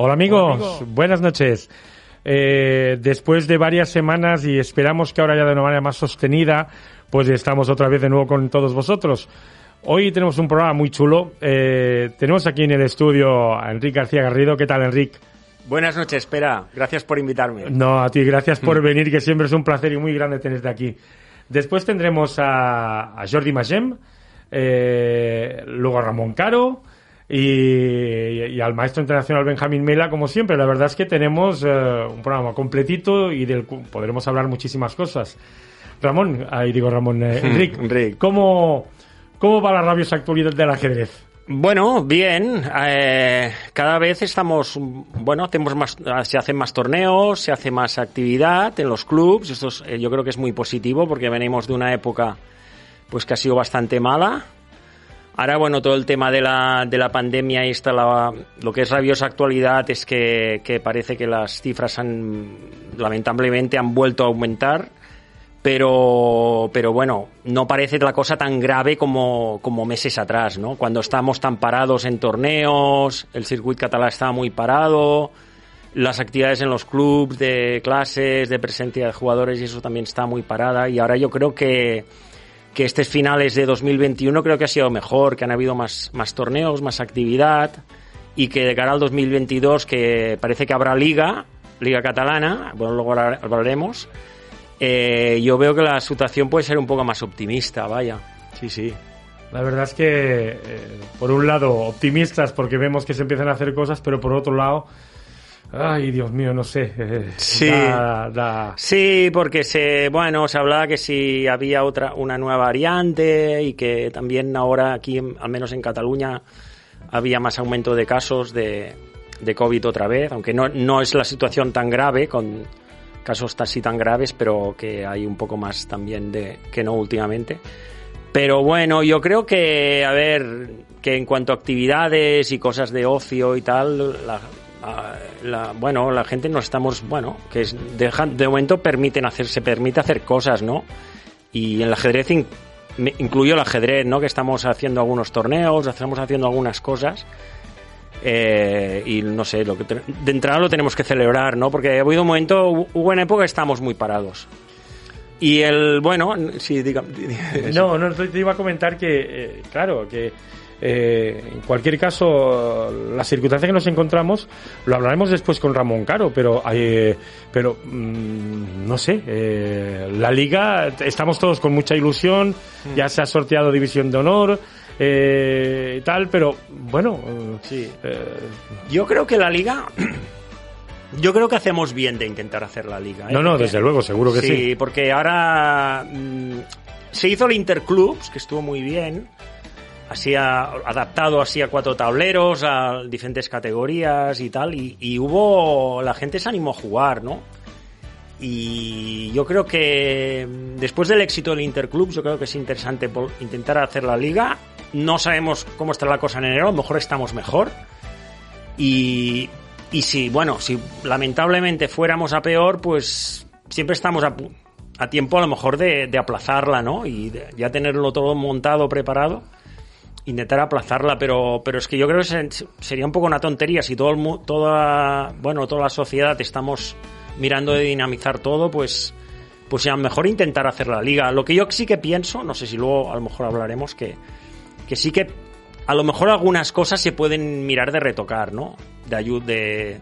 Hola amigos, buenas noches. Eh, después de varias semanas y esperamos que ahora ya de una manera más sostenida, pues estamos otra vez de nuevo con todos vosotros. Hoy tenemos un programa muy chulo. Eh, tenemos aquí en el estudio a Enrique García Garrido. ¿Qué tal, Enrique? Buenas noches, espera. Gracias por invitarme. No, a ti, gracias por venir, que siempre es un placer y muy grande tenerte aquí. Después tendremos a, a Jordi Magem, eh, luego a Ramón Caro, y, al maestro internacional Benjamín Mela, como siempre. La verdad es que tenemos eh, un programa completito y del podremos hablar muchísimas cosas. Ramón, ahí digo Ramón, eh, Enrique, ¿cómo, ¿cómo va la rabiosa actualidad del ajedrez? Bueno, bien. Eh, cada vez estamos, bueno, hacemos más, se hacen más torneos, se hace más actividad en los clubs. Esto yo creo que es muy positivo porque venimos de una época, pues que ha sido bastante mala Ahora, bueno, todo el tema de la, de la pandemia y la, lo que es rabiosa actualidad es que, que parece que las cifras han, lamentablemente, han vuelto a aumentar. Pero, pero bueno, no parece la cosa tan grave como, como meses atrás, ¿no? Cuando estamos tan parados en torneos, el circuito catalán estaba muy parado, las actividades en los clubs de clases, de presencia de jugadores y eso también está muy parada. Y ahora yo creo que, que este finales de 2021 creo que ha sido mejor, que han habido más, más torneos, más actividad y que de cara al 2022 que parece que habrá liga, liga catalana, bueno, luego hablaremos, eh, yo veo que la situación puede ser un poco más optimista, vaya, sí, sí. La verdad es que, eh, por un lado, optimistas porque vemos que se empiezan a hacer cosas, pero por otro lado, Ay, Dios mío, no sé. Eh, sí, sí, porque se, bueno, se hablaba que si había otra, una nueva variante y que también ahora aquí, al menos en Cataluña, había más aumento de casos de, de COVID otra vez, aunque no, no es la situación tan grave con casos así tan graves, pero que hay un poco más también de que no últimamente. Pero bueno, yo creo que, a ver, que en cuanto a actividades y cosas de ocio y tal, la, la, bueno, la gente no estamos, bueno, que es, de, momento permiten hacer, se permite hacer cosas, ¿no? Y el ajedrez incluyo el ajedrez, ¿no? Que estamos haciendo algunos torneos, estamos haciendo algunas cosas. Eh, y no sé, lo que de entrada lo tenemos que celebrar, ¿no? Porque ha habido un momento, hubo una época que estábamos muy parados. Y el, bueno, sí, diga, No, no, te iba a comentar que, eh, claro, que eh, en cualquier caso, la circunstancia que nos encontramos, lo hablaremos después con Ramón Caro, pero, eh, pero mm, no sé, eh, la liga, estamos todos con mucha ilusión, mm. ya se ha sorteado División de Honor, y tal, pero bueno, sí. yo creo que la liga... Yo creo que hacemos bien de intentar hacer la liga. No, no, desde luego, seguro que sí. Sí, porque ahora mm, se hizo el Interclubs, que estuvo muy bien, así adaptado así a cuatro tableros, a diferentes categorías y tal, y, hubo, la gente se animó a jugar, ¿no? Y yo creo que después del éxito del Interclub, yo creo que es interesante intentar hacer la liga. No sabemos cómo está la cosa en enero, a lo mejor estamos mejor. Y, y si, bueno, si lamentablemente fuéramos a peor, pues siempre estamos a, a tiempo a lo mejor de, de aplazarla, ¿no? Y ya tenerlo todo montado, preparado intentar aplazarla, pero, pero es que yo creo que sería un poco una tontería si todo el, toda, bueno, toda la sociedad estamos mirando de dinamizar todo, pues, pues ya mejor intentar hacer la liga. Lo que yo sí que pienso, no sé si luego a lo mejor hablaremos, que, que sí que a lo mejor algunas cosas se pueden mirar de retocar, ¿no? De ayuda, de,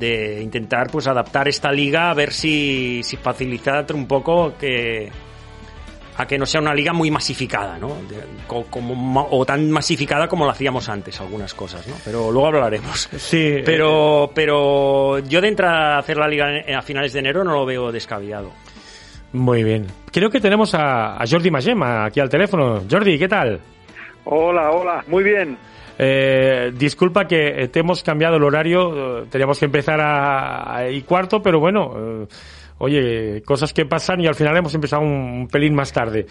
de intentar pues adaptar esta liga a ver si, si facilitar un poco que a que no sea una liga muy masificada, ¿no? como, o tan masificada como lo hacíamos antes, algunas cosas, ¿no? Pero luego hablaremos. Sí. Pero, pero yo de entrar a hacer la liga a finales de enero no lo veo descabellado. Muy bien. Creo que tenemos a, a Jordi Magema aquí al teléfono. Jordi, ¿qué tal? Hola, hola, muy bien. Eh, disculpa que te hemos cambiado el horario, eh, teníamos que empezar a, a y cuarto, pero bueno, eh, oye, cosas que pasan y al final hemos empezado un, pelín más tarde.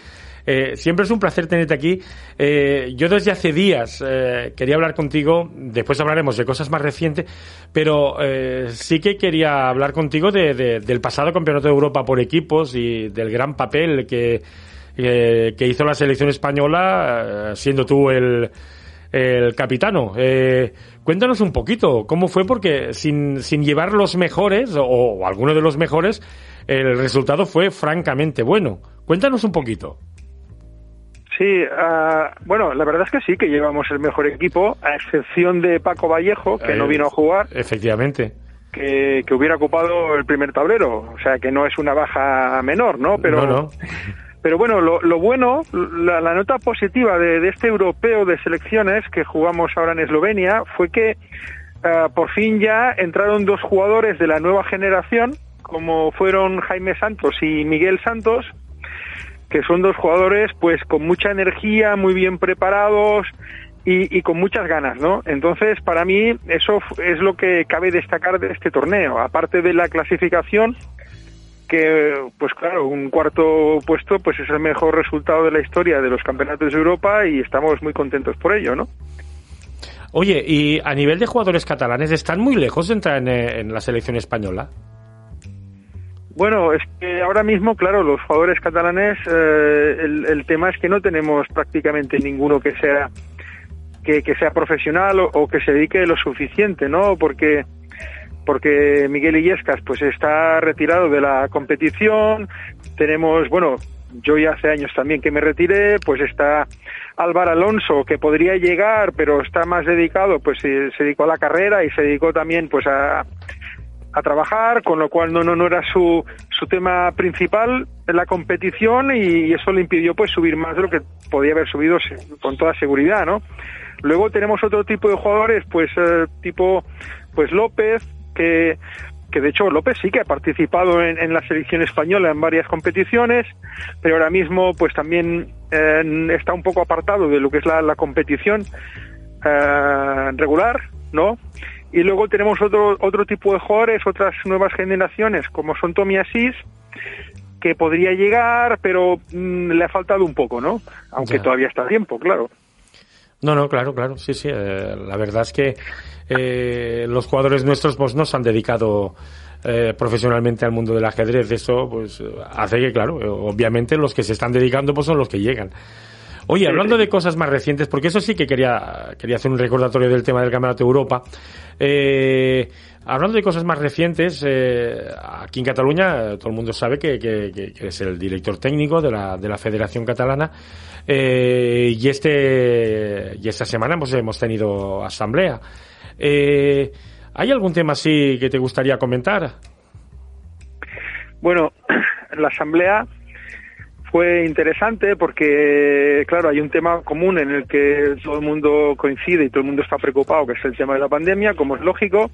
Eh, siempre es un placer tenerte aquí. Eh, yo desde hace días eh, quería hablar contigo, después hablaremos de cosas más recientes, pero eh, sí que quería hablar contigo de, de, del pasado Campeonato de Europa por equipos y del gran papel que, que, hizo la selección española, siendo tú el, el capitano. Eh, cuéntanos un poquito cómo fue, porque sin, sin llevar los mejores, o, o alguno de los mejores, el resultado fue francamente bueno. Cuéntanos un poquito. Sí, uh, bueno, la verdad es que sí, que llevamos el mejor equipo, a excepción de Paco Vallejo, que eh, no vino a jugar. Efectivamente. Que, que, hubiera ocupado el primer tablero, o sea que no es una baja menor, ¿no? Pero, no, no. pero bueno, lo, lo bueno, la, la, nota positiva de, este europeo de selecciones que jugamos ahora en Eslovenia fue que uh, por fin ya entraron dos jugadores de la nueva generación, como fueron Jaime Santos y Miguel Santos, que son dos jugadores pues con mucha energía, muy bien preparados y, y, con muchas ganas, ¿no? Entonces, para mí eso es lo que cabe destacar de este torneo, aparte de la clasificación que pues claro, un cuarto puesto pues es el mejor resultado de la historia de los campeonatos de Europa y estamos muy contentos por ello, ¿no? Oye, y a nivel de jugadores catalanes, ¿están muy lejos de entrar en, en la selección española? Bueno, es que ahora mismo, claro, los jugadores catalanes, eh, el, el, tema es que no tenemos prácticamente ninguno que sea que, que sea profesional o, o, que se dedique lo suficiente, ¿no? Porque porque Miguel Illescas pues está retirado de la competición, tenemos, bueno, yo ya hace años también que me retiré, pues está Álvaro Alonso que podría llegar, pero está más dedicado, pues se, se dedicó a la carrera y se dedicó también pues a a trabajar, con lo cual no, no, no era su, su tema principal en la competición y eso le impidió pues subir más de lo que podía haber subido con toda seguridad, ¿no? Luego tenemos otro tipo de jugadores, pues eh, tipo pues López, que, que de hecho López sí que ha participado en, en, la selección española en varias competiciones, pero ahora mismo pues también eh, está un poco apartado de lo que es la, la competición eh, regular, ¿no? Y luego tenemos otro, otro tipo de jugadores, otras nuevas generaciones, como son Tommy Asís, que podría llegar, pero mmm, le ha faltado un poco, ¿no? Aunque ya. todavía está a tiempo, claro. No, no, claro, claro, sí, sí. Eh, la verdad es que eh, los jugadores nuestros pues nos han dedicado eh, profesionalmente al mundo del ajedrez. Eso pues hace que, claro, obviamente los que se están dedicando pues son los que llegan. Oye, hablando de cosas más recientes, porque eso sí que quería, quería hacer un recordatorio del tema del Campeonato de Europa. Eh, hablando de cosas más recientes, eh, aquí en Cataluña todo el mundo sabe que, es el director técnico de la, de la Federación Catalana eh, y este y esta semana hemos, hemos tenido asamblea. Eh, ¿Hay algún tema así que te gustaría comentar? Bueno, la asamblea fue interesante porque, claro, hay un tema común en el que todo el mundo coincide y todo el mundo está preocupado, que es el tema de la pandemia, como es lógico.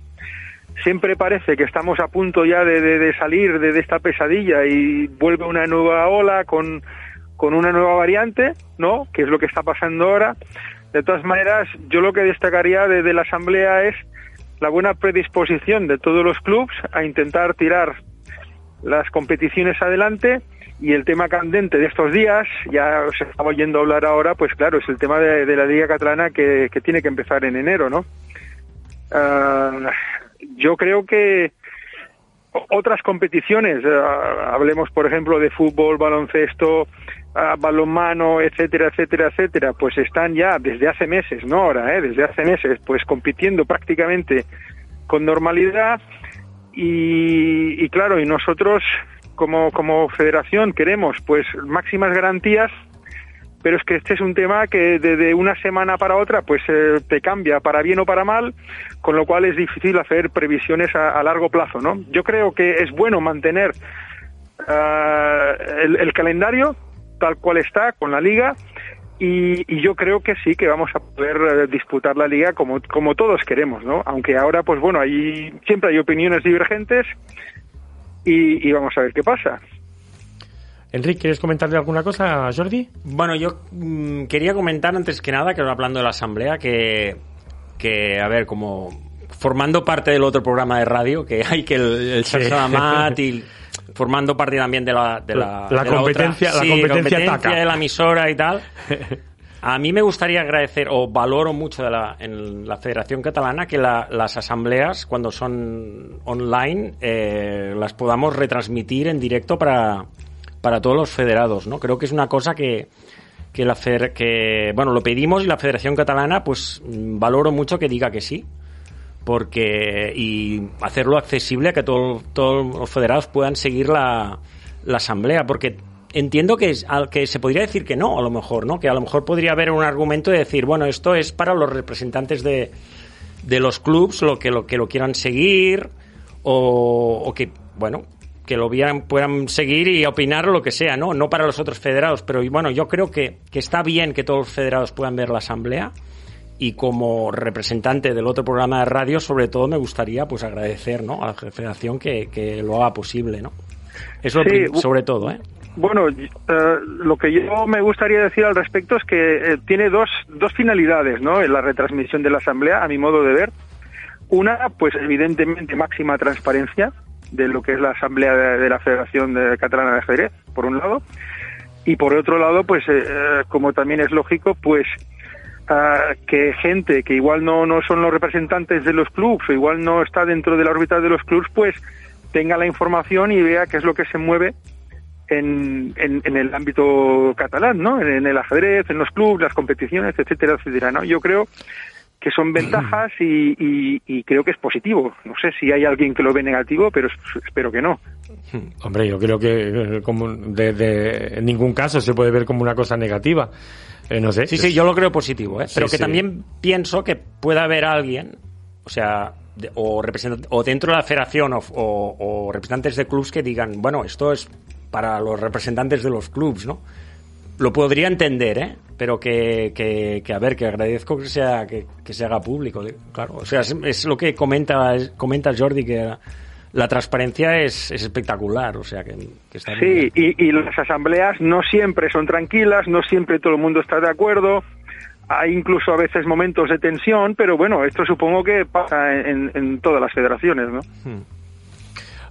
Siempre parece que estamos a punto ya de, salir de, esta pesadilla y vuelve una nueva ola con, con una nueva variante, ¿no? Que es lo que está pasando ahora. De todas maneras, yo lo que destacaría de, de la Asamblea es la buena predisposición de todos los clubes a intentar tirar las competiciones adelante y el tema candente de estos días, ya os estaba oyendo hablar ahora, pues claro, es el tema de, la Liga Catalana que, tiene que empezar en enero, ¿no? Uh, yo creo que otras competiciones, uh, hablemos por ejemplo de fútbol, baloncesto, uh, balonmano, etcétera, etcétera, etcétera, pues están ya desde hace meses, no ahora, ¿eh? desde hace meses, pues compitiendo prácticamente con normalidad y, y claro, y nosotros como, como federación queremos pues máximas garantías pero es que este es un tema que de, de una semana para otra pues eh, te cambia para bien o para mal, con lo cual es difícil hacer previsiones a, largo plazo, ¿no? Yo creo que es bueno mantener uh, el, calendario tal cual está con la liga y, yo creo que sí que vamos a poder uh, disputar la liga como, como todos queremos, ¿no? Aunque ahora pues bueno, hay, siempre hay opiniones divergentes y, vamos a ver qué pasa. Enrique, ¿quieres comentarle alguna cosa a Jordi? Bueno, yo mm, quería comentar antes que nada, que hablando de la asamblea, que, que a ver, como formando parte del otro programa de radio, que hay que el, el Sí. Mat y formando parte también de la, de la, La de la competencia- la sí, competencia de la emisora y tal. A mí me gustaría agradecer, o valoro mucho de la, en la Federación Catalana, que la- las asambleas, cuando son online, eh, las podamos retransmitir en directo para, para todos los federados, ¿no? Creo que es una cosa que, que la que, bueno, lo pedimos y la Federación Catalana, pues, mm, valoro mucho que diga que sí. Porque, y hacerlo accesible a que todo- todos los federados puedan seguir la, la asamblea, porque entiendo que, es- al que se podría decir que no, a lo mejor, ¿no? Que a lo mejor podría haber un argumento de decir, bueno, esto es para los representantes de, de los clubs, lo que lo que lo quieran seguir, o, o que, bueno, que lo vieran, puedan seguir y opinar lo que sea, ¿no? No para los otros federados, pero bueno, yo creo que, que está bien que todos los federados puedan ver la asamblea y como representante del otro programa de radio, sobre todo me gustaría pues agradecer, ¿no? A la federación que, que lo haga posible, ¿no? Eso Sí, sobre todo, ¿eh? Bueno, eh, lo que yo me gustaría decir al respecto es que eh, tiene dos, dos finalidades, ¿no? En la retransmisión de la Asamblea, a mi modo de ver. Una, pues evidentemente máxima transparencia de lo que es la Asamblea de, la Federación de- Catalana de Ajedrez, por un lado. Y por otro lado, pues eh, eh, como también es lógico, pues ah, que gente que igual no, no son los representantes de los clubs o igual no está dentro de la órbita de los clubs, pues tenga la información y vea qué es lo que se mueve en, en, en el ámbito catalán, ¿no? En, en el ajedrez, en los clubes, las competiciones, etcétera, etcétera, ¿no? Yo creo que son ventajas y, y, y creo que es positivo. No sé si hay alguien que lo ve negativo, pero es- espero que no. Hombre, yo creo que eh, como de, de- en ningún caso se puede ver como una cosa negativa. Eh, no sé. Sí, sí, yo lo creo positivo, ¿eh? Sí, Pero que sí. también pienso que pueda haber alguien, o sea, de- o, o dentro de la federación o, o- o representantes de clubs que digan, bueno, esto es para los representantes de los clubs, ¿no? Lo podría entender, ¿eh? Pero que, que, que, a ver, que agradezco que sea que, que se haga público, ¿eh? claro. O sea, es, es lo que comenta, es- comenta Jordi, que la, la transparencia es, es espectacular, o sea, que, que está Sí, bien. y, y las asambleas no siempre son tranquilas, no siempre todo el mundo está de acuerdo. Hay incluso a veces momentos de tensión, pero bueno, esto supongo que pasa en, en todas las federaciones, ¿no?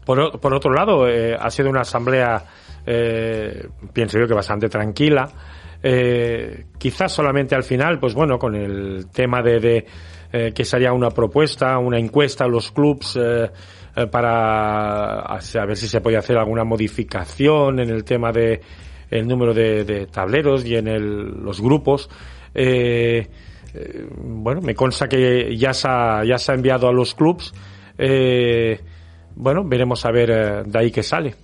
Por, o- por otro lado, eh, ha sido una asamblea, eh, pienso yo que bastante tranquila. Eh, quizás solamente al final, pues bueno, con el tema de, de, eh, que sería una propuesta, una encuesta a los clubs eh, eh, para ver si se podía hacer alguna modificación en el tema de el número de, de tableros y en el- los grupos. Eh, bueno, me consta que ya se ha, ya se ha enviado a los clubs. Bueno, veremos a ver de ahí qué sale.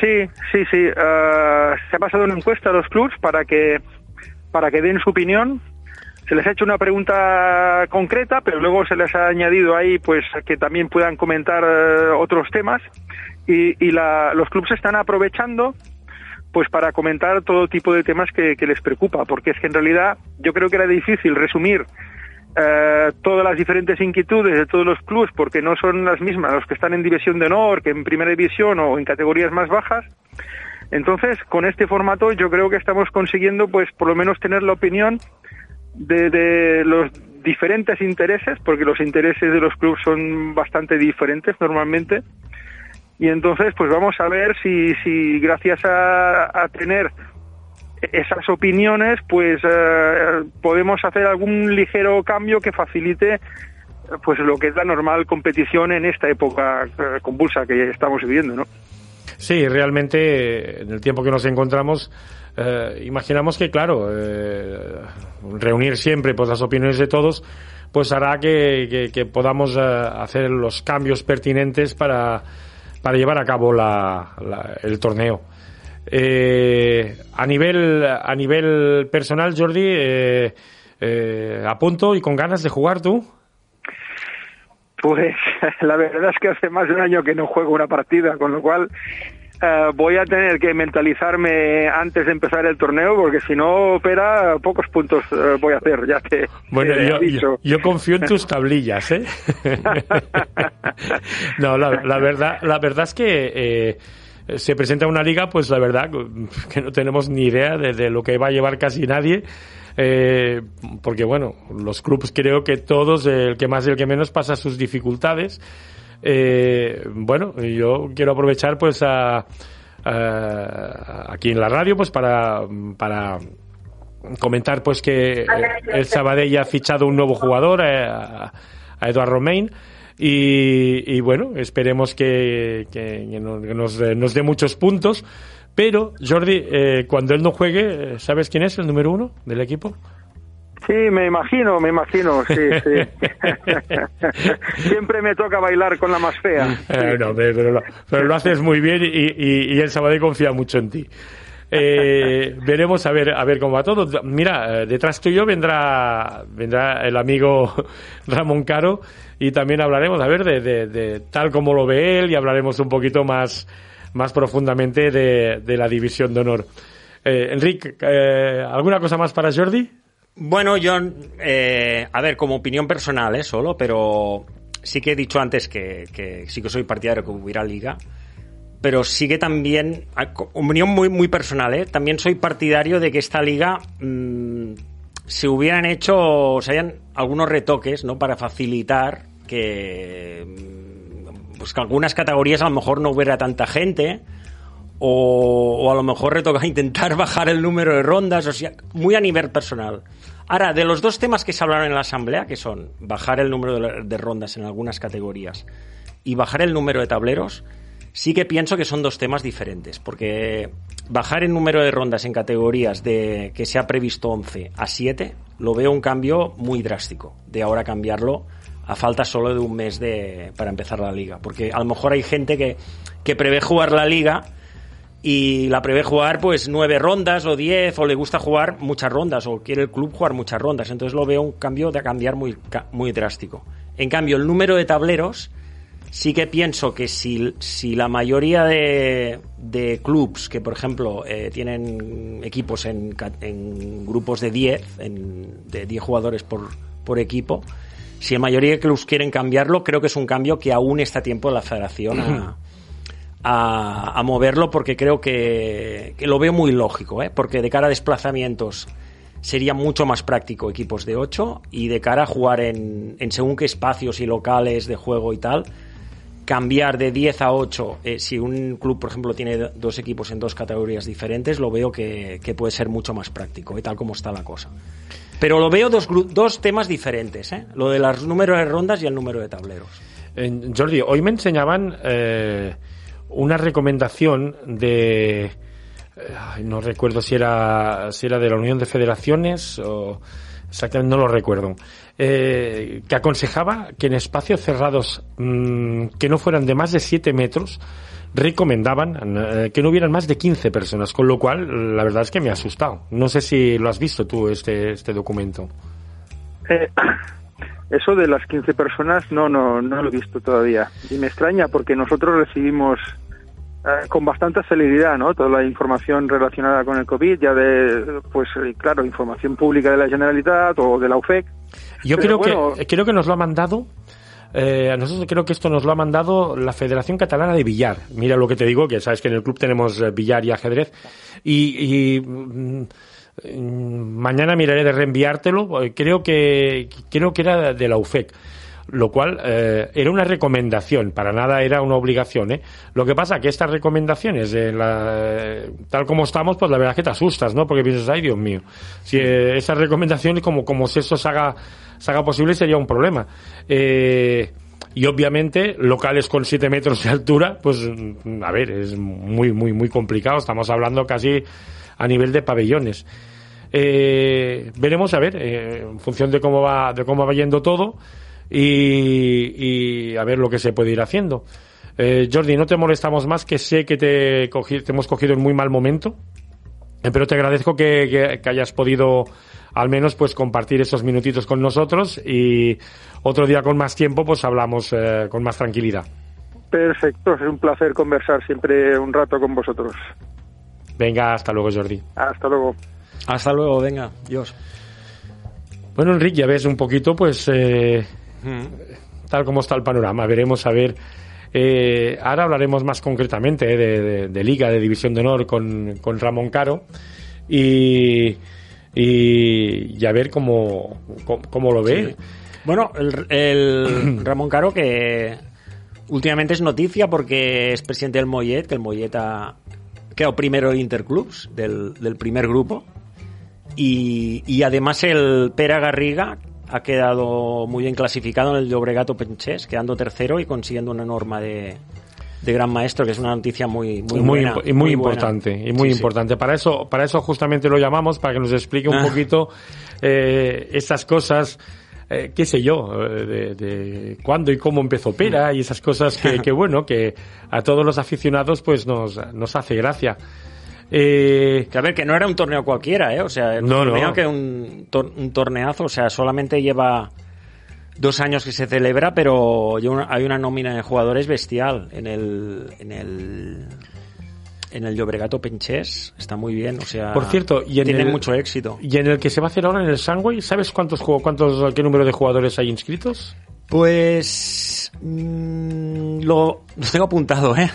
Sí, sí, sí. eh, se ha pasado una encuesta a los clubs para que para que den su opinión. Se les ha hecho una pregunta concreta, pero luego se les ha añadido ahí, pues, que también puedan comentar eh, otros temas. Y, y la- los clubs están aprovechando, pues, para comentar todo tipo de temas que, que les preocupa, porque es que en realidad yo creo que era difícil resumir eh, todas las diferentes inquietudes de todos los clubes, porque no son las mismas los que están en división de honor, que en primera división o en categorías más bajas. Entonces, con este formato yo creo que estamos consiguiendo, pues, por lo menos tener la opinión de, los diferentes intereses, porque los intereses de los clubes son bastante diferentes normalmente. Y entonces, pues vamos a ver si, si gracias a tener esas opiniones, pues eh, podemos hacer algún ligero cambio que facilite pues lo que es la normal competición en esta época eh, convulsa que estamos viviendo, ¿no? Sí, realmente eh, en el tiempo que nos encontramos, imaginamos que, claro, reunir siempre pues, las opiniones de todos, pues hará que, podamos hacer los cambios pertinentes para, para llevar a cabo la- la- el torneo. Eh, a nivel a nivel personal, Jordi, eh, eh, a punto y con ganas de jugar tú. Pues la verdad es que hace más de un año que no juego una partida, con lo cual eh, voy a tener que mentalizarme antes de empezar el torneo, porque si no opera, pocos puntos eh, voy a hacer, ya te, Bueno, te yo, aviso. yo- yo confío en tus tablillas, ¿eh? no, la, la verdad, la verdad es que se presenta una liga, pues la verdad que no tenemos ni idea de, lo que va a llevar casi nadie. Eh, porque bueno, los clubes creo que todos, el que más y el que menos, pasa sus dificultades. Eh, bueno, yo quiero aprovechar pues a, aquí en la radio pues para, para comentar pues que el Sabadell ha fichado un nuevo jugador, a, a Eduard Romain. Y, bueno, esperemos que, nos, nos, dé muchos puntos. Pero, Jordi, eh, cuando él no juegue, ¿sabes quién es el número uno del equipo? Sí, me imagino, me imagino, sí, sí. Siempre me toca bailar con la más fea. Eh, pero, lo, haces muy bien y, y, el Sabadell confía mucho en ti. Eh, veremos a ver a ver cómo va todo. Mira, detrás tuyo vendrá vendrá el amigo Ramón Caro y también hablaremos a ver de, de, tal como lo ve él y hablaremos un poquito más más profundamente de, de la división de honor. Eh, Enrique, eh, ¿alguna cosa más para Jordi? Bueno, yo, eh, a ver, como opinión personal, ¿eh? Solo, pero sí que he dicho antes que, sí que soy partidario que hubiera liga, pero sí que también, opinión muy, muy personal, ¿eh? También soy partidario de que esta liga mm, se hubieran hecho, se hayan algunos retoques, ¿no? Para facilitar que, pues que algunas categorías a lo mejor no hubiera tanta gente, o, a lo mejor retoca intentar bajar el número de rondas, o sea, muy a nivel personal. Ahora, de los dos temas que se hablaron en la asamblea, que son bajar el número de, rondas en algunas categorías y bajar el número de tableros, sí que pienso que son dos temas diferentes, porque bajar el número de rondas en categorías de que se ha previsto 11 a 7, lo veo un cambio muy drástico, de ahora cambiarlo a falta solo de un mes de, para empezar la liga, porque a lo mejor hay gente que, que prevé jugar la liga y la prevé jugar pues nueve rondas o diez o le gusta jugar muchas rondas o quiere el club jugar muchas rondas. Entonces lo veo un cambio de cambiar muy muy drástico. En cambio el número de tableros sí que pienso que si, si la mayoría de, de clubs que por ejemplo eh, tienen equipos en, en grupos de 10 de 10 jugadores por, por equipo si la mayoría de clubs quieren cambiarlo creo que es un cambio que aún está a tiempo de la federación a a, moverlo porque creo que, lo veo muy lógico, ¿eh? porque de cara a desplazamientos sería mucho más práctico equipos de 8 y de cara a jugar en, en según qué espacios y locales de juego y tal, cambiar de 10 a 8, eh, si un club, por ejemplo, tiene dos equipos en dos categorías diferentes, lo veo que, puede ser mucho más práctico, y tal como está la cosa. Pero lo veo dos, dos temas diferentes, ¿eh? lo de los números de rondas y el número de tableros. Jordi, hoy me enseñaban eh, una recomendación de eh, no recuerdo si era si era de la Unión de Federaciones o exactamente no lo recuerdo eh, que aconsejaba que en espacios cerrados mm, que no fueran de más de 7 metros recomendaban eh, que no hubieran más de 15 personas, con lo cual la verdad es que me ha asustado. No sé si lo has visto tú este, este documento. eso de las 15 personas no, no, no lo he visto todavía. Y me extraña porque nosotros recibimos eh, con bastante celeridad, ¿no? Toda la información relacionada con el COVID, ya de, pues eh, claro, información pública de la Generalitat o de la UFEC. Yo creo que creo que nos lo ha mandado. Eh, a nosotros creo que esto nos lo ha mandado la Federación Catalana de Billar. Mira lo que te digo, que sabes que en el club tenemos billar y ajedrez. Y, mm, mañana miraré de reenviártelo. Creo que creo que era de la UFEC lo cual eh, era una recomendación, para nada era una obligación. ¿eh? Lo que pasa que estas recomendaciones, eh, tal como estamos, pues la verdad es que te asustas, ¿no? Porque piensas, ay Dios mío, si eh, esas recomendaciones, como, como si eso se haga, se haga posible, sería un problema. Eh, y obviamente locales con 7 metros de altura, pues a ver, es muy, muy, muy complicado. Estamos hablando casi a nivel de pabellones. Veremos a ver, en función de cómo va, de cómo va yendo todo y, a ver lo que se puede ir haciendo. Eh, Jordi, no te molestamos más, que sé que te, te hemos cogido en muy mal momento, eh, pero te agradezco que, hayas podido al menos pues compartir esos minutitos con nosotros y otro día con más tiempo pues hablamos eh, con más tranquilidad. Perfecto, es un placer conversar siempre un rato con vosotros. Venga, hasta luego Jordi. Hasta luego. Hasta luego, venga, Dios. Bueno, Enrique, ya ves un poquito pues tal como está el panorama. Veremos a ver Eh, ahora hablaremos más concretamente eh, de, de- de Liga, de División de Honor con, con Ramón Caro y, y, y a ver cómo, cómo, cómo lo ve. Bueno, el, el Ramón Caro que últimamente es noticia porque es presidente del Mollet, que el Mollet ha quedado primero en Interclubs del, del primer grupo. Y, y además el Pera Garriga ha quedado muy bien clasificado en el Llobregato Penchés, quedando tercero y consiguiendo una norma de, de gran maestro, que es una noticia muy, muy, muy, buena, y muy importante y muy Sí, sí. importante para eso para eso justamente lo llamamos para que nos explique un Ah. poquito eh, esas cosas eh, qué sé yo eh, de, de cuándo y cómo empezó Pera y esas cosas que, que bueno que a todos los aficionados pues nos nos hace gracia eh, Que a ver, que no era un torneo cualquiera, ¿eh? O sea, era un No, no. que un, tor- un torneazo, o sea, solamente lleva dos años que se celebra, pero hay una, nómina de jugadores bestial en el en el en el Llobregato Penchés, está muy bien, o sea, Por cierto, y en tiene el- mucho éxito. y en el que se va a hacer ahora en el Sangway ¿sabes cuántos cuántos qué número de jugadores hay inscritos? Pues mm, lo, lo tengo apuntado, ¿eh?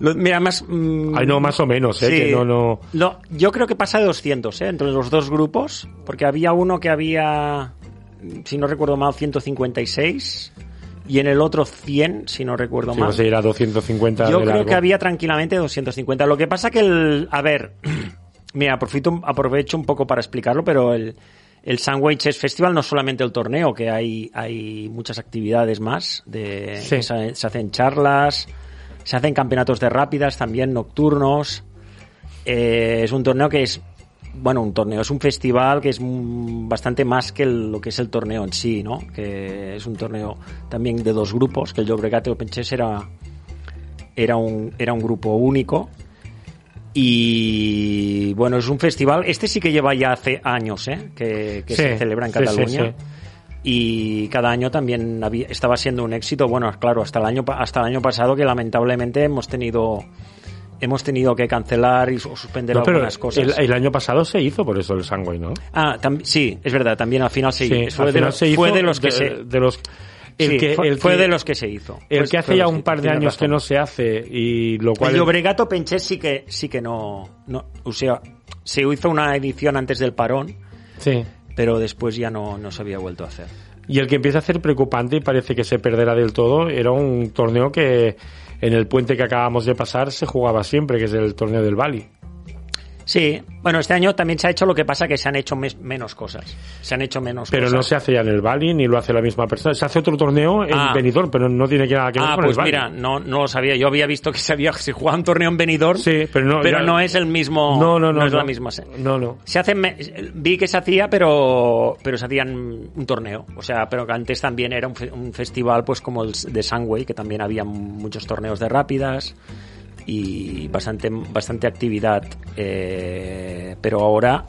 Lo- mira, más... mm, Ay, no, más o menos, ¿eh? Sí. Que no, no... Lo- yo creo que pasa de 200, ¿eh? Entre los dos grupos, porque había uno que había, si no recuerdo mal, 156 y en el otro 100, si no recuerdo Sí, mal. pues era 250 Yo creo largo. que había tranquilamente 250. Lo que pasa que el... A ver, mira, aprofito, aprovecho un poco para explicarlo, pero el, el Sandwich Chess Festival no es solamente el torneo, que hay, hay muchas actividades más. De, Sí. se, se hacen charlas, se hacen campeonatos de rápidas, también nocturnos. Eh, es un torneo que es... Bueno, un torneo, es un festival que es bastante más que el- lo que es el torneo en sí, ¿no? Que es un torneo también de dos grupos, que el Llobregat Open Chess era, era un, era un grupo único. Y bueno, es un festival. Este sí que lleva ya hace años, ¿eh? Que, que Sí, se celebra en sí, sí, Cataluña. sí. Y cada año también había- estaba siendo un éxito. Bueno, claro, hasta el año hasta el año pasado que lamentablemente hemos tenido hemos tenido que cancelar y su- suspender No, algunas cosas. El, el año pasado se hizo por eso el Sangway, ¿no? Ah, sí, es verdad. También al final se Sí, hizo. Fue, de, los- se hizo fue de los que de, se de los el sí, que fue, el fue que- de los que se hizo. el Pues que hace ya un par de años que no se hace y lo cual El Llobregato Penché sí que sí que no, no o sea se hizo una edición antes del parón sí pero después ya no, no se había vuelto a hacer. Y el que empieza a ser preocupante y parece que se perderá del todo era un torneo que en el puente que acabamos de pasar se jugaba siempre que es el torneo del Bali sí bueno este año también se ha hecho lo que pasa que se han hecho mes- menos cosas se han hecho menos pero cosas no se hace ya en el Bali ni lo hace la misma persona se hace otro torneo en Ah. Benidorm pero no tiene que nada que ver Ah, con pues el Bali mira, no, no lo sabía. Yo había visto que se, había, se jugaba un torneo en Benidorm, Sí, pero no- ya- no es el mismo. no no no es la misma. no no Se hace, vi que se hacía, pero, pero se hacían un torneo. O sea, pero que antes también era un, fe- un festival, pues como el de Sunway, que también había muchos torneos de rápidas y bastante, bastante actividad. Eh, pero ahora,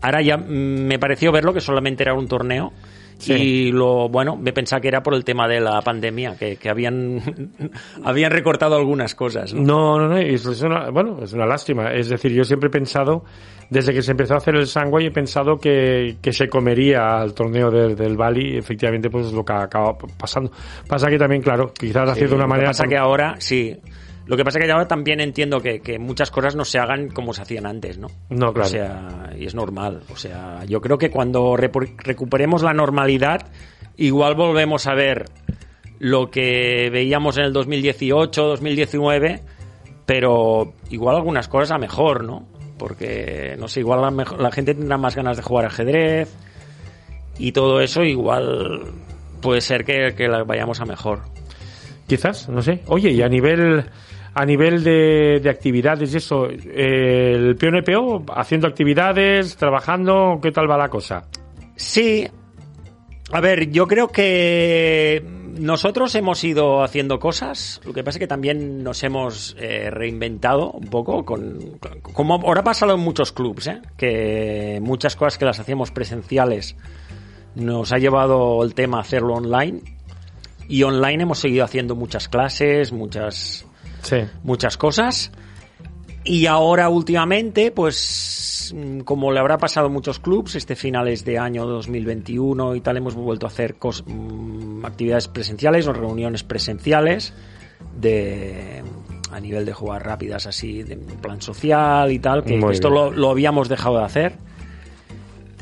ahora ya me pareció verlo que solamente era un torneo. Sí. Y lo bueno, me pensaba que era por el tema de la pandemia, que, que habían, habían recortado algunas cosas. ¿no? No, no, no, es, es una, bueno, es una lástima. Es decir, yo siempre he pensado, desde que se empezó a hacer el Sangway, he pensado que, que se comería al torneo del, del Bali, efectivamente, pues es lo que acaba pasando. Pasa que también, claro, quizás ha sido de una manera... pasa que ahora, sí. Lo que pasa que ahora también entiendo que, que muchas cosas no se hagan como se hacían antes, ¿no? No, claro. O sea, y es normal. O sea, yo creo que cuando recuperemos la normalidad, igual volvemos a ver lo que veíamos en el 2018, 2019, pero igual algunas cosas a mejor, ¿no? Porque, no sé, igual la gente tendrá más ganas de jugar ajedrez y todo eso, igual puede ser que, que la vayamos a mejor. Quizás, no sé. Oye, y a nivel... A nivel de, de actividades y eso, eh, el PNPO haciendo actividades, trabajando, ¿qué tal va la cosa? Sí. A ver, yo creo que nosotros hemos ido haciendo cosas, lo que pasa es que también nos hemos eh, reinventado un poco, con, como ahora ha pasado en muchos clubs, ¿eh? que muchas cosas que las hacíamos presenciales nos ha llevado el tema a hacerlo online y online hemos seguido haciendo muchas clases, muchas Sí. muchas cosas. Y ahora últimamente, pues mm, como le habrá pasado a muchos clubs, este finales de año 2021 y tal, hemos vuelto a hacer cos- mm, actividades presenciales o reuniones presenciales. de a nivel de jugar rápidas así, de plan social y tal, que Muy esto lo, lo habíamos dejado de hacer.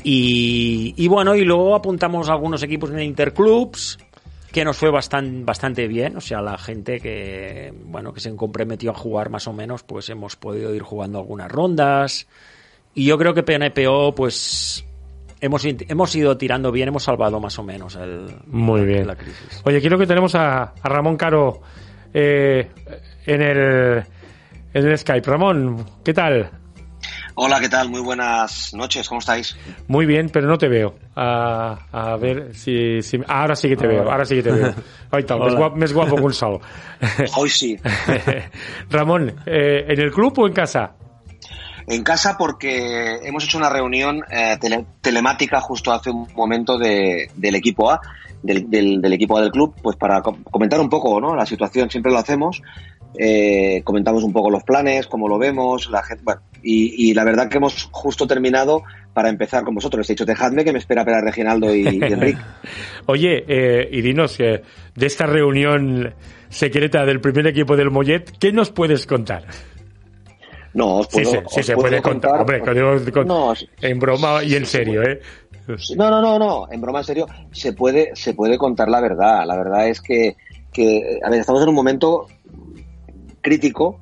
Y, y bueno, y luego apuntamos a algunos equipos en Interclubs, que nos fue bastante, bastante bien. O sea, la gente que, bueno, que se comprometió a jugar más o menos, pues hemos podido ir jugando algunas rondas. Y yo creo que PNPO, pues hemos, hemos ido tirando bien, hemos salvado más o menos el, Muy la- bien. la crisis. Oye, quiero que tenemos a, a Ramón Caro eh, en, el, en el Skype. Ramón, ¿qué tal? Hola, ¿qué tal? Muy buenas noches, ¿cómo estáis? Muy bien, pero no te veo. A, a ver si, si- Ahora sí que te veo, ahora sí que te veo. Ahí está, més guapo, més guapo que un sol. Hoy sí. Ramón, eh, ¿en el club o en casa? En casa porque hemos hecho una reunión eh, tele- telemática justo hace un momento de- del equipo A, del, del- del equipo A del club, pues para co- comentar un poco ¿no? la situación, siempre lo hacemos. Eh, comentamos un poco los planes, cómo lo vemos, la gente, bueno, y, y la verdad que hemos justo terminado para empezar con vosotros. Les he dicho, dejadme que me espera para Reginaldo y, y Enrique. Oye, eh, y dinos eh, de esta reunión secreta del primer equipo del Mollet, ¿qué nos puedes contar? No, os Sí, puedo, sí os se puede contar, hombre, con- No, sí, en broma y en serio, ¿eh? Sí, No, no, no, no. En broma, en serio, se puede, se puede contar la verdad. La verdad es que, que a ver, estamos en un momento crítico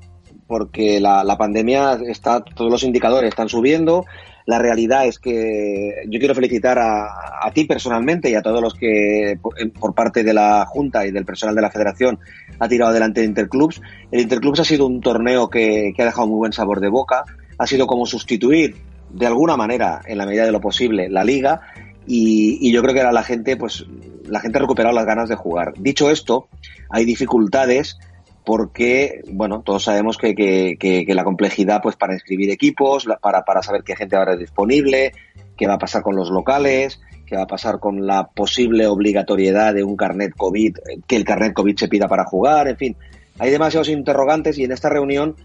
porque la, pandemia está, todos los indicadores están subiendo. La realidad es que yo quiero felicitar a, ti personalmente y a todos los que por, por parte de la Junta y del personal de la Federación ha tirado adelante el Interclubs. El Interclubs ha sido un torneo que, que ha dejado muy buen sabor de boca. Ha sido como sustituir de alguna manera, en la medida de lo posible, la liga. Y, y yo creo que ahora la gente, pues, la gente ha recuperado las ganas de jugar. Dicho esto, hay dificultades porque, bueno, todos sabemos que, que, que, la complejidad, pues, para inscribir equipos, para, para saber qué gente habrá disponible, qué va a pasar con los locales, qué va a pasar con la posible obligatoriedad de un carnet COVID, eh, que el carnet COVID se pida para jugar, en fin. Hay demasiados interrogantes y en esta reunión,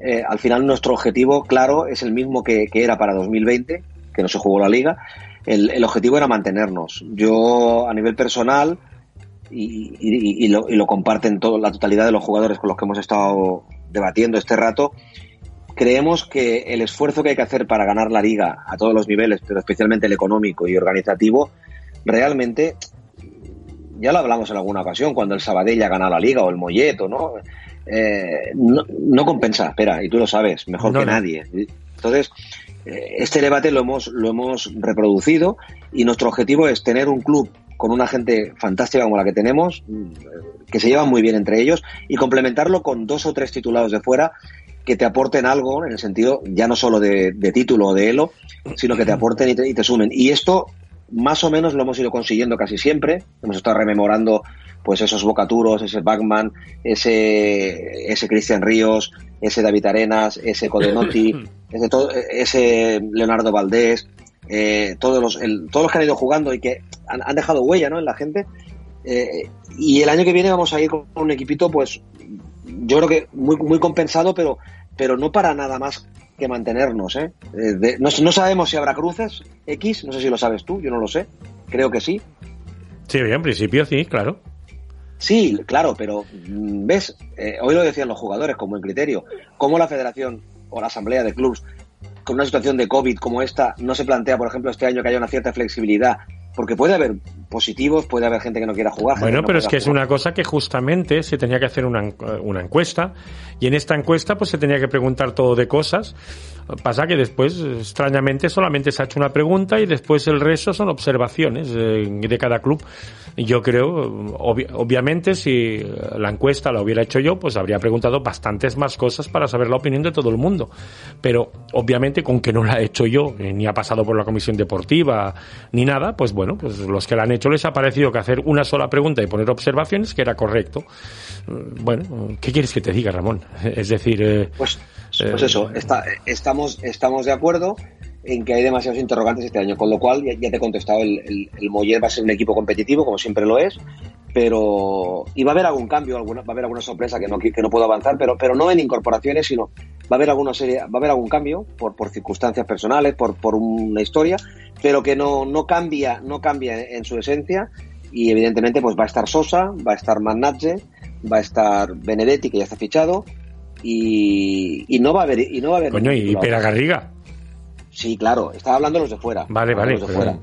eh, al final nuestro objetivo, claro, es el mismo que, que era para 2020, que no se jugó la liga. El, el objetivo era mantenernos. Yo, a nivel personal, y, y- y lo, y lo comparten todo, la totalidad de los jugadores con los que hemos estado debatiendo este rato, creemos que el esfuerzo que hay que hacer para ganar la liga a todos los niveles, pero especialmente el económico y organizativo, realmente, ya lo hablamos en alguna ocasión, cuando el Sabadell ha ganado la liga o el Molleto, ¿no? Eh, no, no compensa, espera, y tú lo sabes, mejor No, que no. nadie. Entonces, eh, este debate lo hemos, lo hemos reproducido y nuestro objetivo es tener un club con una gente fantástica como la que tenemos, mm, que se llevan muy bien entre ellos, y complementarlo con dos o tres titulados de fuera que te aporten algo en el sentido ya no solo de, de título o de elo, sino que te aporten y te, y te sumen. Y esto más o menos lo hemos ido consiguiendo casi siempre. Hemos estado rememorando pues esos Bocaturos, ese Bachman, ese, ese Cristian Ríos, ese David Arenas, ese Codenotti, ese, todo- ese Leonardo Valdés, eh, todos, los, el- todos los que han ido jugando y que han, han dejado huella ¿no? en la gente. Eh, y el año que viene vamos a ir con un equipito, pues yo creo que muy, muy compensado, pero, pero no para nada más que mantenernos. ¿eh? Eh, de- no, no sabemos si habrá cruces X, no sé si lo sabes tú, yo no lo sé, creo que sí. Sí, bien, en principio sí, claro. Sí, claro, pero mm, ves, Eh, hoy lo decían los jugadores como en criterio, cómo la federación o la asamblea de clubs con una situación de COVID como esta no se plantea, por ejemplo, este año que haya una cierta flexibilidad, porque puede haber positivos, puede haber gente que no quiera jugar. Bueno, no pero es que es una cosa que justamente se tenía que hacer una, una encuesta y en esta encuesta pues se tenía que preguntar todo de cosas. Pasa que después, extrañamente, solamente se ha hecho una pregunta y después el resto son observaciones eh, de cada club. Yo creo, obvi- obviamente, si la encuesta la hubiera hecho yo, pues habría preguntado bastantes más cosas para saber la opinión de todo el mundo. Pero, obviamente, con que no la he hecho yo, eh, ni ha pasado por la comisión deportiva, ni nada, pues bueno, pues los que la han hecho les ha parecido que hacer una sola pregunta y poner observaciones que era correcto. Eh, Bueno, ¿qué quieres que te diga, Ramón? Es decir, Pues, pues Eh, eso, está- estamos, estamos de acuerdo en que hay demasiados interrogantes este año, con lo cual ya, te he contestado, el, el, Moller va a ser un equipo competitivo, como siempre lo es, pero y va a haber algún cambio, alguna, va a haber alguna sorpresa que no, que no puedo avanzar, pero, pero no en incorporaciones, sino va a haber alguna serie, va a haber algún cambio por, por circunstancias personales, por, por una historia, pero que no, no cambia, no cambia en su esencia y evidentemente pues va a estar Sosa, va a estar Manatge, va a estar Benedetti que ya está fichado y, y no va a haber y no va a haber Coño, y Pera Garriga. Sí, claro, estaba hablando de los de fuera. Vale, vale. Los de fuera.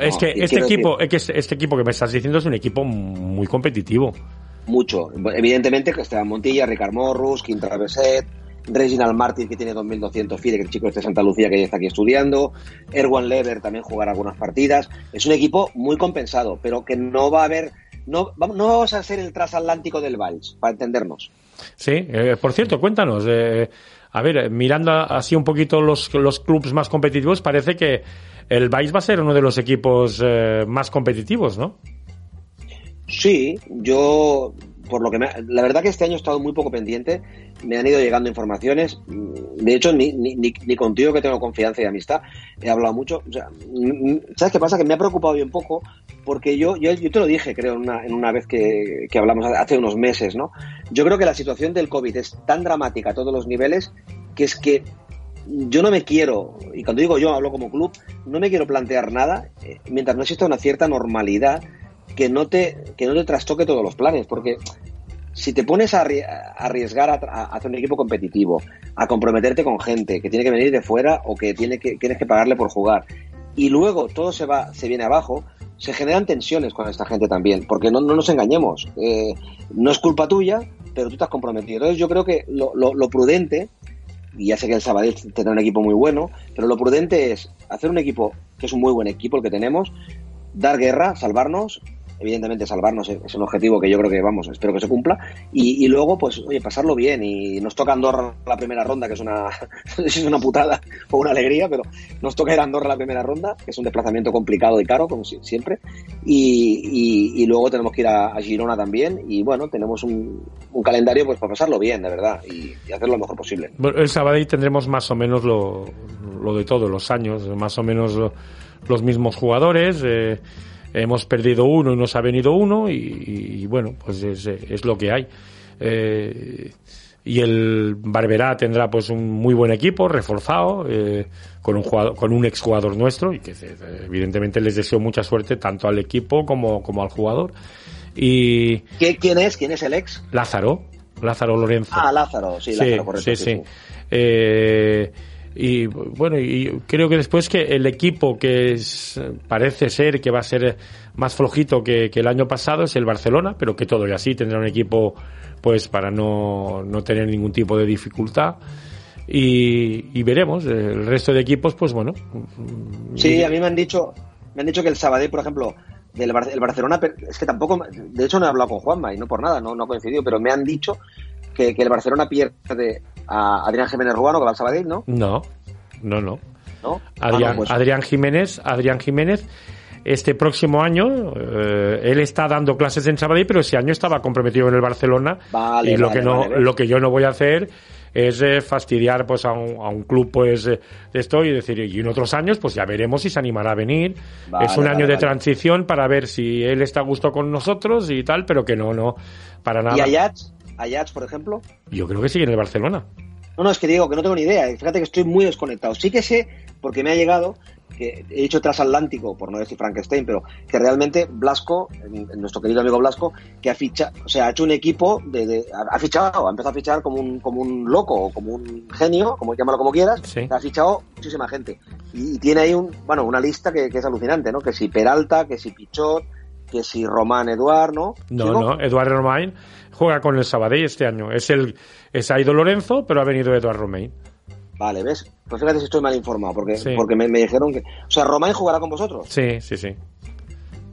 Es No, que este equipo, es que este- equipo que me estás diciendo es un equipo muy competitivo. Mucho. Evidentemente que Esteban Montilla, Ricard Morrus, Quim Traveset, Reginald Martin que tiene 2.200 FIDE, que el chico este de Santa Lucía que ya está aquí estudiando, Erwan Lever también jugará algunas partidas. Es un equipo muy compensado, pero que no va a haber... No, vamos- no vamos a ser el transatlántico del Valls, para entendernos. Sí, eh, por cierto, cuéntanos. eh, a ver, mirando así un poquito los, los clubes más competitivos, parece que el Vice va a ser uno de los equipos eh, más competitivos, ¿no? Sí, yo, por lo que me, la verdad que este año he estado muy poco pendiente, me han ido llegando informaciones, mm, de hecho ni, ni, ni, contigo que tengo confianza y amistad he hablado mucho, mm, mm, ¿sabes qué pasa? Que me ha preocupado bien poco, porque yo, yo, yo te lo dije creo en una, en una vez que, que hablamos hace unos meses, ¿no? Yo creo que la situación del COVID es tan dramática a todos los niveles que es que yo no me quiero, y cuando digo yo hablo como club, no me quiero plantear nada eh, mientras no exista una cierta normalidad que no te, que no te trastoque todos los planes, porque si te pones a arri- a arriesgar a, hacer un equipo competitivo, a comprometerte con gente que tiene que venir de fuera o que, tiene que tienes que pagarle por jugar, y luego todo se va, se viene abajo, se generan tensiones con esta gente también, porque no, no nos engañemos, eh, no es culpa tuya, pero tú te has comprometido. Entonces yo creo que lo, lo, lo prudente, y ya sé que el Sabadell tendrá un equipo muy bueno, pero lo prudente es hacer un equipo que es un muy buen equipo el que tenemos, dar guerra, salvarnos, evidentemente salvarnos es un objetivo que yo creo que vamos, espero que se cumpla, y, luego pues oye, pasarlo bien, y nos toca Andorra la primera ronda, que es una, es una putada o una alegría, pero nos toca ir a Andorra la primera ronda, que es un desplazamiento complicado y caro, como si- siempre, y, y- luego tenemos que ir a, Girona también, y bueno, tenemos un, calendario pues para pasarlo bien, de verdad, y, y hacerlo lo mejor posible. Bueno, el Sabadell tendremos más o menos lo, lo de todos los años, más o menos lo- los mismos jugadores. eh, hemos perdido uno y nos ha venido uno y, y, bueno, pues es, es lo que hay. Eh, y el Barberá tendrá pues un muy buen equipo reforzado eh, con un jugador, con un exjugador nuestro y que evidentemente les deseo mucha suerte tanto al equipo como, como al jugador y ¿Qué- ¿Quién es? ¿Quién es el ex? Lázaro Lázaro Lorenzo Ah, Lázaro, sí, Lázaro, correcto. sí, sí. Eh, y bueno, y creo que después que el equipo que es- parece ser que va a ser más flojito que, el año pasado es el Barcelona, pero que todo y así tendrá un equipo pues para no, no tener ningún tipo de dificultad. Y, y veremos, el resto de equipos, pues bueno. Sí, a mí me han dicho, me han dicho que el Sabadell, por ejemplo, del Bar- el Barcelona, es que tampoco, de hecho no he hablado con Juanma y no por nada, no, no ha coincidido, pero me han dicho que, que el Barcelona pierde a Adrián Jiménez Ruano, que va al Sabadell, ¿no? No, no, no. ¿No? Adrián, Ah, no, pues- Adrián Jiménez, Adrián Jiménez, este próximo año, eh, él está dando clases en Sabadell, pero ese año estaba comprometido en el Barcelona. Vale, y lo vale, que no, lo que yo no voy a hacer es eh, fastidiar pues a un, a un club pues eh, de esto y decir y en otros años pues ya veremos si se animará a venir es un año de transición para ver si él está a gusto con nosotros y tal pero que no no para nada ¿Y Ayats? Ayats, por ejemplo. yo creo que sigue en el Barcelona No, no, es que digo que no tengo ni idea. Fíjate que estoy muy desconectado. Sí que sé, porque me ha llegado, que he dicho transatlántico, por no decir Frankenstein, pero que realmente Blasco, nuestro querido amigo Blasco, que ha fichado, o sea, ha hecho un equipo de, de- ha ha fichado, ha empezado a fichar como un, como un loco o como un genio, como llámalo como quieras, Sí. ha fichado muchísima gente. Y, y tiene ahí un, bueno, una lista que, que es alucinante, ¿no? Que si Peralta, que si Pichot, que si Román Eduard, ¿no? No, ¿Sí, no, Eduardo Romain juega con el Sabadell este año. Es el es ha ido Lorenzo, pero ha venido Eduardo Romain. Vale, ¿ves? Pues fíjate si estoy mal informado, porque, Sí. porque me, me dijeron que... O sea, Román jugará con vosotros. Sí, sí, sí.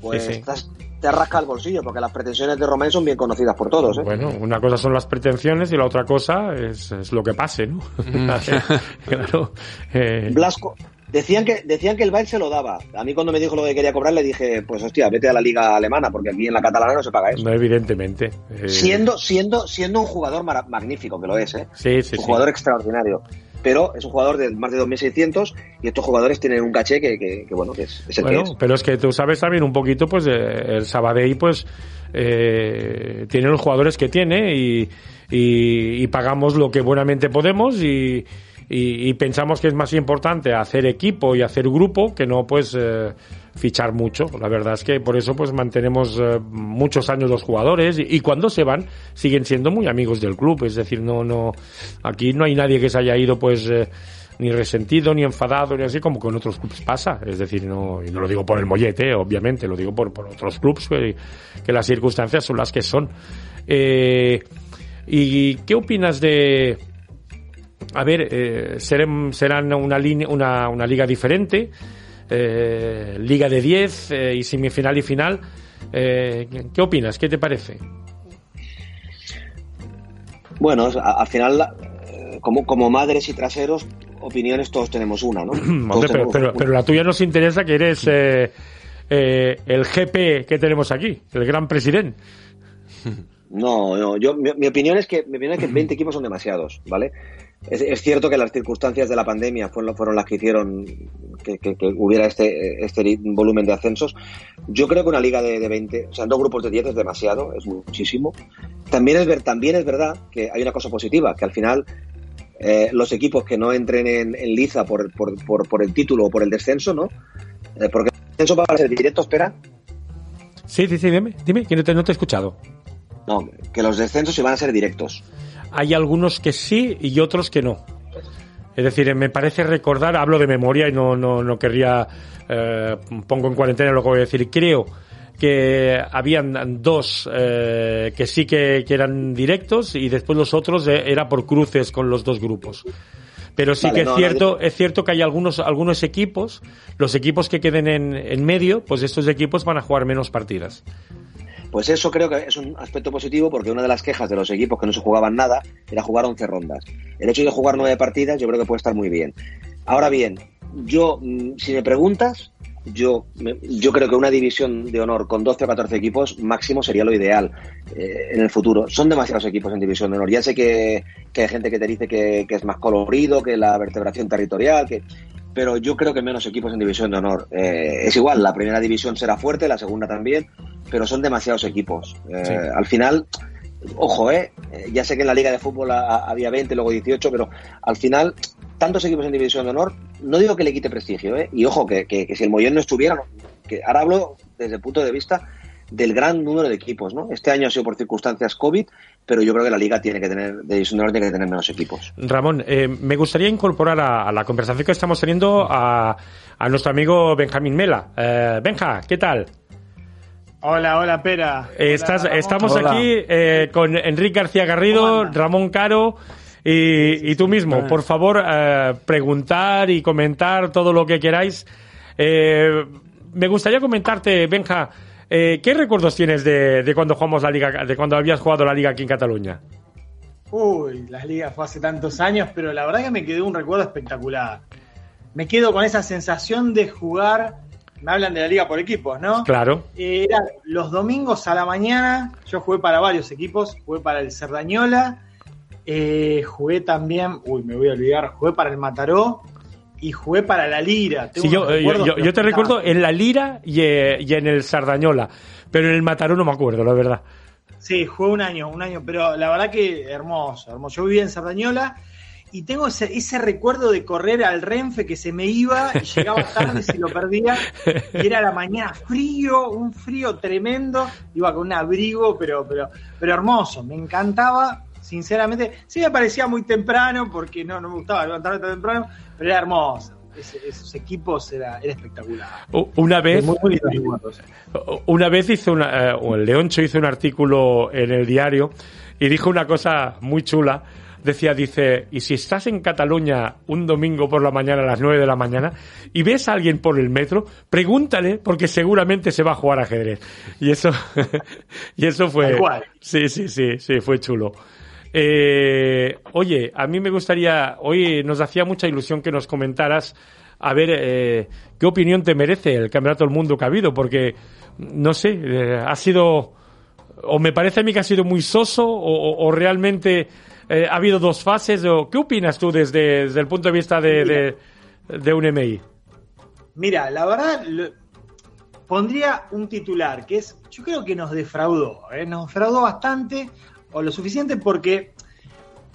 Pues Sí, sí. estás- te rasca el bolsillo, porque las pretensiones de Romain son bien conocidas por todos, ¿eh? Bueno, una cosa son las pretensiones y la otra cosa es, es lo que pase, ¿no? claro. eh, Blasco, decían que, decían que el Bayern se lo daba. A mí cuando me dijo lo que quería cobrar, le dije, pues hostia, vete a la liga alemana, porque aquí en la catalana no se paga eso. no, evidentemente. eh, Siendo, siendo, siendo un jugador magnífico, que lo es, ¿eh? Sí, sí, un sí. jugador extraordinario. Pero es un jugador de más de 2.600 y estos jugadores tienen un caché que, que, que, bueno, que es, es el Bueno, que es. pero es que tú sabes también un poquito, pues, eh, el Sabadell, pues, eh, tiene los jugadores que tiene y, y, y pagamos lo que buenamente podemos y, y, y pensamos que es más importante hacer equipo y hacer grupo que no, pues, eh, fichar mucho. La verdad es que por eso pues mantenemos eh, muchos años los jugadores y, cuando se van siguen siendo muy amigos del club. Es decir, no, no, aquí no hay nadie que se haya ido pues eh, ni resentido, ni enfadado, ni así como con otros clubes pasa. Es decir, no, y no lo digo por el mollete, obviamente, lo digo por, por otros clubes que, que, las circunstancias son las que son. Eh, ¿Y qué opinas de, a ver, eh, serán, serán una, línea, una, una liga diferente, eh, liga de 10 eh, y semifinal y final. Eh, ¿Qué opinas? ¿Qué te parece? Bueno, al final, eh, como, como madres y traseros, opiniones todos tenemos una, ¿no? Hombre, pero, pero, pero, la tuya nos interesa que eres el GP que tenemos aquí, el gran presidente. No, no, yo, mi, mi, opinión es que, mi opinión es que 20 equipos son demasiados, ¿vale? Es, es, cierto que las circunstancias de la pandemia fueron, fueron las que hicieron que, que, que, hubiera este, este volumen de ascensos. Yo creo que una liga de, de 20, o sea, dos grupos de 10 es demasiado, es muchísimo. También es, ver, también es verdad que hay una cosa positiva, que al final eh, los equipos que no entren en, en liza por, por, por, por, el título o por el descenso, ¿no? Eh, porque el descenso va a ser directo, espera. Sí, sí, sí, dime, dime, que no te, no te he escuchado. No, que los descensos iban a ser directos hay algunos que sí y otros que no. Es decir, me parece recordar, hablo de memoria y no, no, no querría, eh, pongo en cuarentena lo que voy a decir, creo que habían dos eh, que sí que, que, eran directos y después los otros eh, era por cruces con los dos grupos. Pero sí vale, que es no, cierto, no, es cierto que hay algunos, algunos equipos, los equipos que queden en, en medio, pues estos equipos van a jugar menos partidas. Pues eso creo que es un aspecto positivo porque una de las quejas de los equipos que no se jugaban nada era jugar 11 rondas. El hecho de jugar 9 partidas yo creo que puede estar muy bien. Ahora bien, yo, mm, si me preguntas, yo, yo creo que una división de honor con 12 o 14 equipos máximo sería lo ideal eh, en el futuro. Son demasiados equipos en división de honor. Ya sé que, que hay gente que te dice que, que, es más colorido, que la vertebración territorial, que pero yo creo que menos equipos en división de honor. Eh, es igual, la primera división será fuerte, la segunda también, pero son demasiados equipos. Eh, sí. Al final, ojo, eh, ya sé que en la liga de fútbol había 20, luego 18, pero al final, tantos equipos en división de honor, no digo que le quite prestigio, ¿eh? y ojo, que, que, que si el Mollón no estuviera, que ahora hablo desde el punto de vista del gran número de equipos, ¿no? Este año ha sido por circunstancias COVID, pero yo creo que la liga tiene que tener, de división de honor tiene que tener menos equipos. Ramón, eh, me gustaría incorporar a, a, la conversación que estamos teniendo a, a nuestro amigo Benjamín Mela. Eh, Benja, ¿qué tal? Hola, hola, Pera. Eh, estás, hola, estamos hola. aquí eh, con Enrique García Garrido, Ramón Caro y, y tú mismo. Por favor, eh, preguntar y comentar todo lo que queráis. Eh, me gustaría comentarte, Benja, eh, ¿Qué recuerdos tienes de, de, cuando jugamos la liga, de cuando habías jugado la liga aquí en Cataluña? Uy, la liga fue hace tantos años, pero la verdad que me quedó un recuerdo espectacular. Me quedo con esa sensación de jugar. Me hablan de la liga por equipos, ¿no? Claro. Eh, era los domingos a la mañana. Yo jugué para varios equipos. Jugué para el Cerdañola. Eh, jugué también. Uy, me voy a olvidar. Jugué para el Mataró y jugué para la Lira. Sí, yo, eh, yo, yo, yo, te recuerdo en la Lira y, eh, y, en el Sardañola, pero en el Mataró no me acuerdo, la verdad. Sí, jugué un año, un año, pero la verdad que hermoso, hermoso. Yo vivía en Sardañola y tengo ese, ese recuerdo de correr al Renfe que se me iba y llegaba tarde si lo perdía y era la mañana frío, un frío tremendo, iba con un abrigo, pero, pero, pero hermoso, me encantaba sinceramente, sí me parecía muy temprano porque no, no me gustaba levantarme tan temprano, pero era hermoso. Ese, esos equipos era, era espectacular. Una vez, muy, una vez hizo una, uh, el Leoncho hizo un artículo en el diario y dijo una cosa muy chula. Decía, dice, y si estás en Cataluña un domingo por la mañana a las 9 de la mañana y ves a alguien por el metro, pregúntale porque seguramente se va a jugar ajedrez. Y eso, y eso fue, sí, sí, sí, sí, fue chulo. Eh, oye, a mí me gustaría, hoy nos hacía mucha ilusión que nos comentaras a ver eh, qué opinión te merece el Campeonato del Mundo que ha habido, porque no sé, eh, ha sido, o me parece a mí que ha sido muy soso, o, o realmente ha habido dos fases, o qué opinas tú desde, desde el punto de vista de, de, de un MI? Mira, la verdad, lo, pondría un titular que es, yo creo que nos defraudó, ¿eh? nos defraudó bastante o lo suficiente porque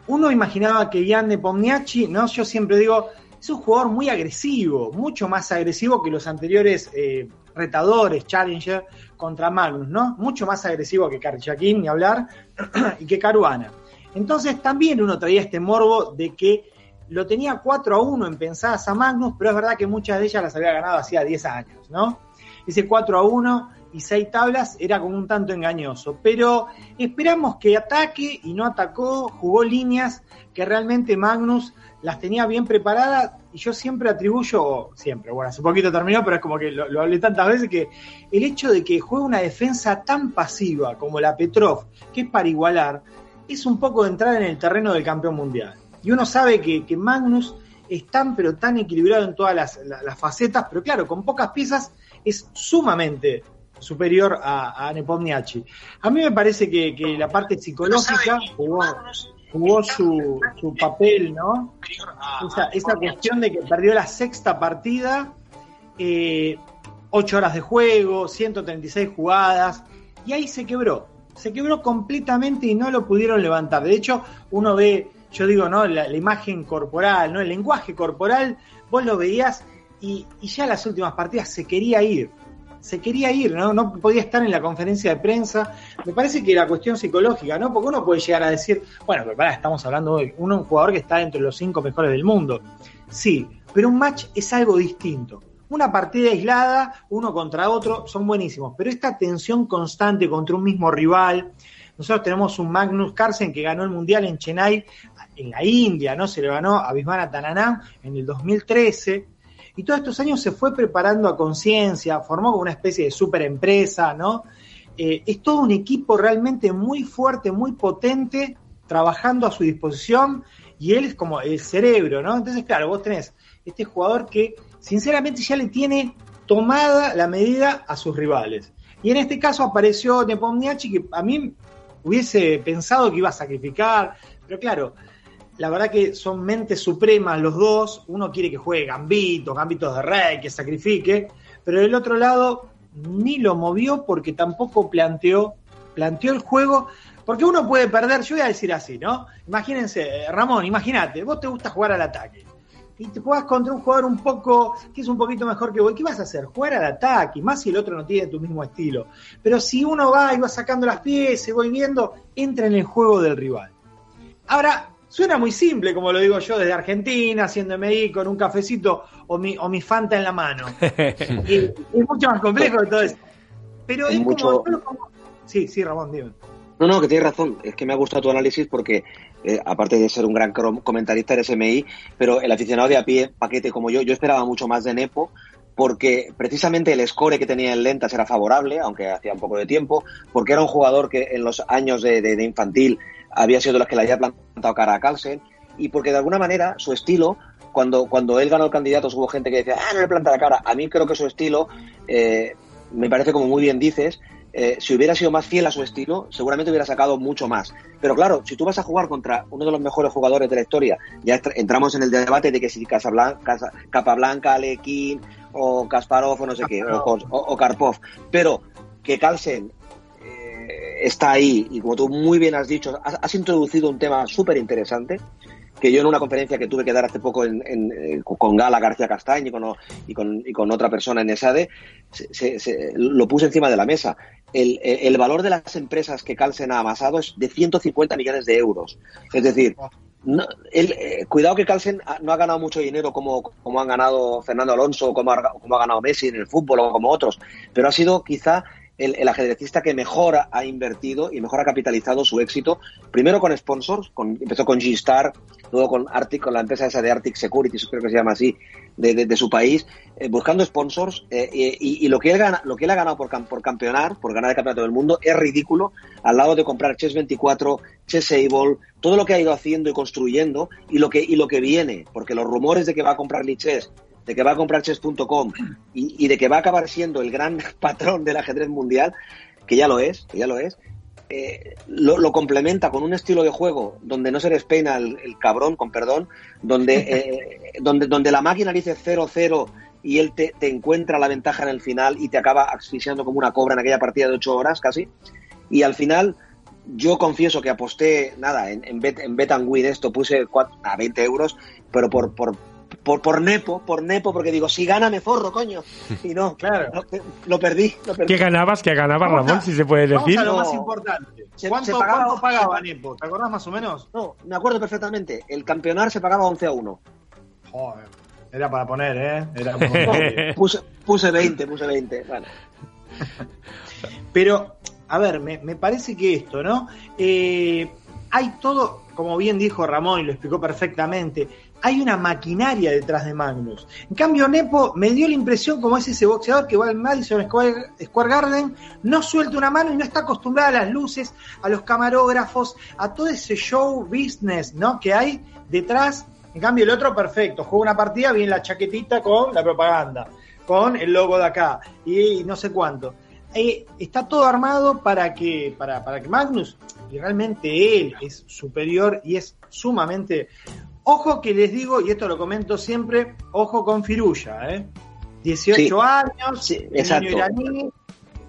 uno imaginaba que Ian de Pomniachi, ¿no? Yo siempre digo, es un jugador muy agresivo, mucho más agresivo que los anteriores eh, retadores, challenger, contra Magnus, ¿no? Mucho más agresivo que Karchakin, ni hablar, y que Caruana. Entonces también uno traía este morbo de que lo tenía 4 a 1 en pensadas a Magnus, pero es verdad que muchas de ellas las había ganado hacía 10 años, ¿no? Ese 4 a 1 y 6 tablas era como un tanto engañoso, pero esperamos que ataque y no atacó, jugó líneas que realmente Magnus las tenía bien preparadas y yo siempre atribuyo, siempre, bueno, hace poquito terminó, pero es como que lo, hablé tantas veces que el hecho de que juegue una defensa tan pasiva como la Petrov, que es para igualar, es un poco de entrar en el terreno del campeón mundial. Y uno sabe que, Magnus es tan pero tan equilibrado en todas las, facetas, pero claro, con pocas piezas es sumamente superior a, a Nepomniachtchi. A mí me parece que, la parte psicológica jugó, jugó su, su, papel, ¿no? Esa, esa, cuestión de que perdió la sexta partida, eh, ocho horas de juego, 136 jugadas, y ahí se quebró. Se quebró completamente y no lo pudieron levantar. De hecho, uno ve, yo digo, ¿no? La, imagen corporal, ¿no? El lenguaje corporal, vos lo veías y, y ya las últimas partidas se quería ir se quería ir, ¿no? No podía estar en la conferencia de prensa. Me parece que era cuestión psicológica, ¿no? Porque uno puede llegar a decir, bueno, pero pará, estamos hablando de un jugador que está entre los cinco mejores del mundo. Sí, pero un match es algo distinto. Una partida aislada, uno contra otro, son buenísimos, pero esta tensión constante contra un mismo rival. Nosotros tenemos un Magnus Carlsen que ganó el Mundial en Chennai, en la India, ¿no? Se le ganó a Bismana Tananán en el 2013 y todos estos años se fue preparando a conciencia, formó como una especie de super empresa, ¿no? Eh, es todo un equipo realmente muy fuerte, muy potente, trabajando a su disposición, y él es como el cerebro, ¿no? Entonces, claro, vos tenés este jugador que sinceramente ya le tiene tomada la medida a sus rivales. Y en este caso apareció Nepomniachtchi, que a mí hubiese pensado que iba a sacrificar, pero claro, la verdad que son mentes supremas los dos. Uno quiere que juegue gambitos, gambitos de rey, que sacrifique, pero del otro lado ni lo movió porque tampoco planteó, planteó el juego. Porque uno puede perder, yo voy a decir así, ¿no? Imagínense, Ramón, imagínate, vos te gusta jugar al ataque y te juegas contra un jugador un poco, que es un poquito mejor que vos, ¿qué vas a hacer? Jugar al ataque, más si el otro no tiene tu mismo estilo. Pero si uno va y va sacando las piezas y voy viendo, entra en el juego del rival. Ahora, Suena muy simple, como lo digo yo, desde Argentina, haciendo MI con un cafecito o mi, o mi Fanta en la mano. y, es mucho más complejo que todo eso. Pero es, como, Sí, sí, Ramón, dime. No, no, que tienes razón. Es que me ha gustado tu análisis porque, eh, aparte de ser un gran comentarista, eres MI, pero el aficionado de a pie, paquete como yo, yo esperaba mucho más de Nepo, porque precisamente el score que tenía en lentas era favorable, aunque hacía un poco de tiempo, porque era un jugador que en los años de, de infantil había sido de las que le había plantado cara a Carlsen, y porque de alguna manera su estilo, cuando, cuando él ganó el candidato, hubo gente que decía, ah, no le planta la cara. A mí creo que su estilo, eh, me parece como muy bien dices, eh, si hubiera sido más fiel a su estilo, seguramente hubiera sacado mucho más. Pero claro, si tú vas a jugar contra uno de los mejores jugadores de la historia, ya entramos en el debate de que si Casablanca, Capablanca, Alekin o Kasparov o no sé qué, o, o, Karpov, pero que Carlsen está ahí y como tú muy bien has dicho, has, introducido un tema súper interesante que yo en una conferencia que tuve que dar hace poco en, eh, con Gala García Castañ y con, y con, y con otra persona en ESADE, se, lo puse encima de la mesa. El, el, valor de las empresas que Carlsen ha amasado es de 150 millones de euros. Es decir, no, el, eh, cuidado que Carlsen no ha ganado mucho dinero como, como han ganado Fernando Alonso, como ha, como ha ganado Messi en el fútbol o como otros, pero ha sido quizá el, ajedrecista que mejor ha invertido y mejor ha capitalizado su éxito, primero con sponsors, con, empezó con G-Star, luego con Arctic, con la empresa esa de Arctic Security, creo que se llama así, de, su país, eh, buscando sponsors, eh, y, lo, que él gana, lo que él ha ganado por, por campeonar, por ganar el campeonato del mundo, es ridículo al lado de comprar Chess 24, Chess Able, todo lo que ha ido haciendo y construyendo, y lo que, y lo que viene, porque los rumores de que va a comprar Lichess de que va a comprar chess.com y, de que va a acabar siendo el gran patrón del ajedrez mundial, que ya lo es, que ya lo es, eh, lo, complementa con un estilo de juego donde no se despeina el, cabrón, con perdón, donde, eh, donde, donde la máquina dice 0-0 y él te, encuentra la ventaja en el final y te acaba asfixiando como una cobra en aquella partida de 8 horas casi. Y al final, yo confieso que aposté, nada, en, en, Bet, en Bet and Win esto puse a 20 euros, pero por, por, por, por Nepo, por Nepo, porque digo, si gana me forro, coño. Y no, Claro. lo, lo perdí, lo perdí. ¿Qué ganabas? ¿Qué ganabas, Vamos Ramón? a- Si se puede Vamos decir. a lo más importante. ¿Cuánto, se pagaba- cuánto pagaba Nepo? ¿Te acordás más o menos? No, me acuerdo perfectamente. El campeonato se pagaba 11 a 1. Joder, era para poner, ¿eh? Era para poner. Puse, puse 20, puse 20. Bueno, Pero, a ver, me, me parece que esto, ¿no? Eh, hay todo, como bien dijo Ramón y lo explicó perfectamente, hay una maquinaria detrás de Magnus. En cambio, Nepo me dio la impresión como es ese boxeador que va al Madison Square, Garden, no suelta una mano y no está acostumbrado a las luces, a los camarógrafos, a todo ese show business, ¿no? Que hay detrás. En cambio, el otro, perfecto, juega una partida, viene la chaquetita con la propaganda, con el logo de acá y no sé cuánto. Eh, está todo armado para que, para, para que Magnus, realmente él es superior y es sumamente. Ojo que les digo, y esto lo comento siempre, ojo con Firulla, ¿eh? 18 Sí. años, Sí, exacto. iraní,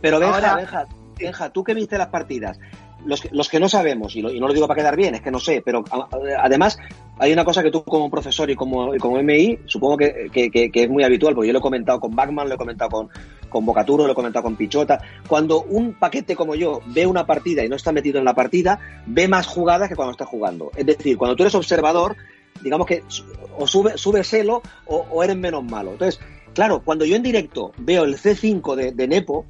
Pero Benja, Ahora- Benja, Benja, tú que viste las partidas, los que, los que no sabemos, y, lo- y no lo digo para quedar bien, es que no sé, pero a- además hay una cosa que tú como profesor y como, y como MI, supongo que, que- que- que es muy habitual, porque yo lo he comentado con Bachman, lo he comentado con, con Bocaturo, lo he comentado con Pichota. Cuando un paquete como yo ve una partida y no está metido en la partida, ve más jugadas que cuando está jugando. Es decir, cuando tú eres observador, digamos que o sube, sube celo o, o eres menos malo. Entonces, claro, cuando yo en directo veo el C5 de, de Nepo,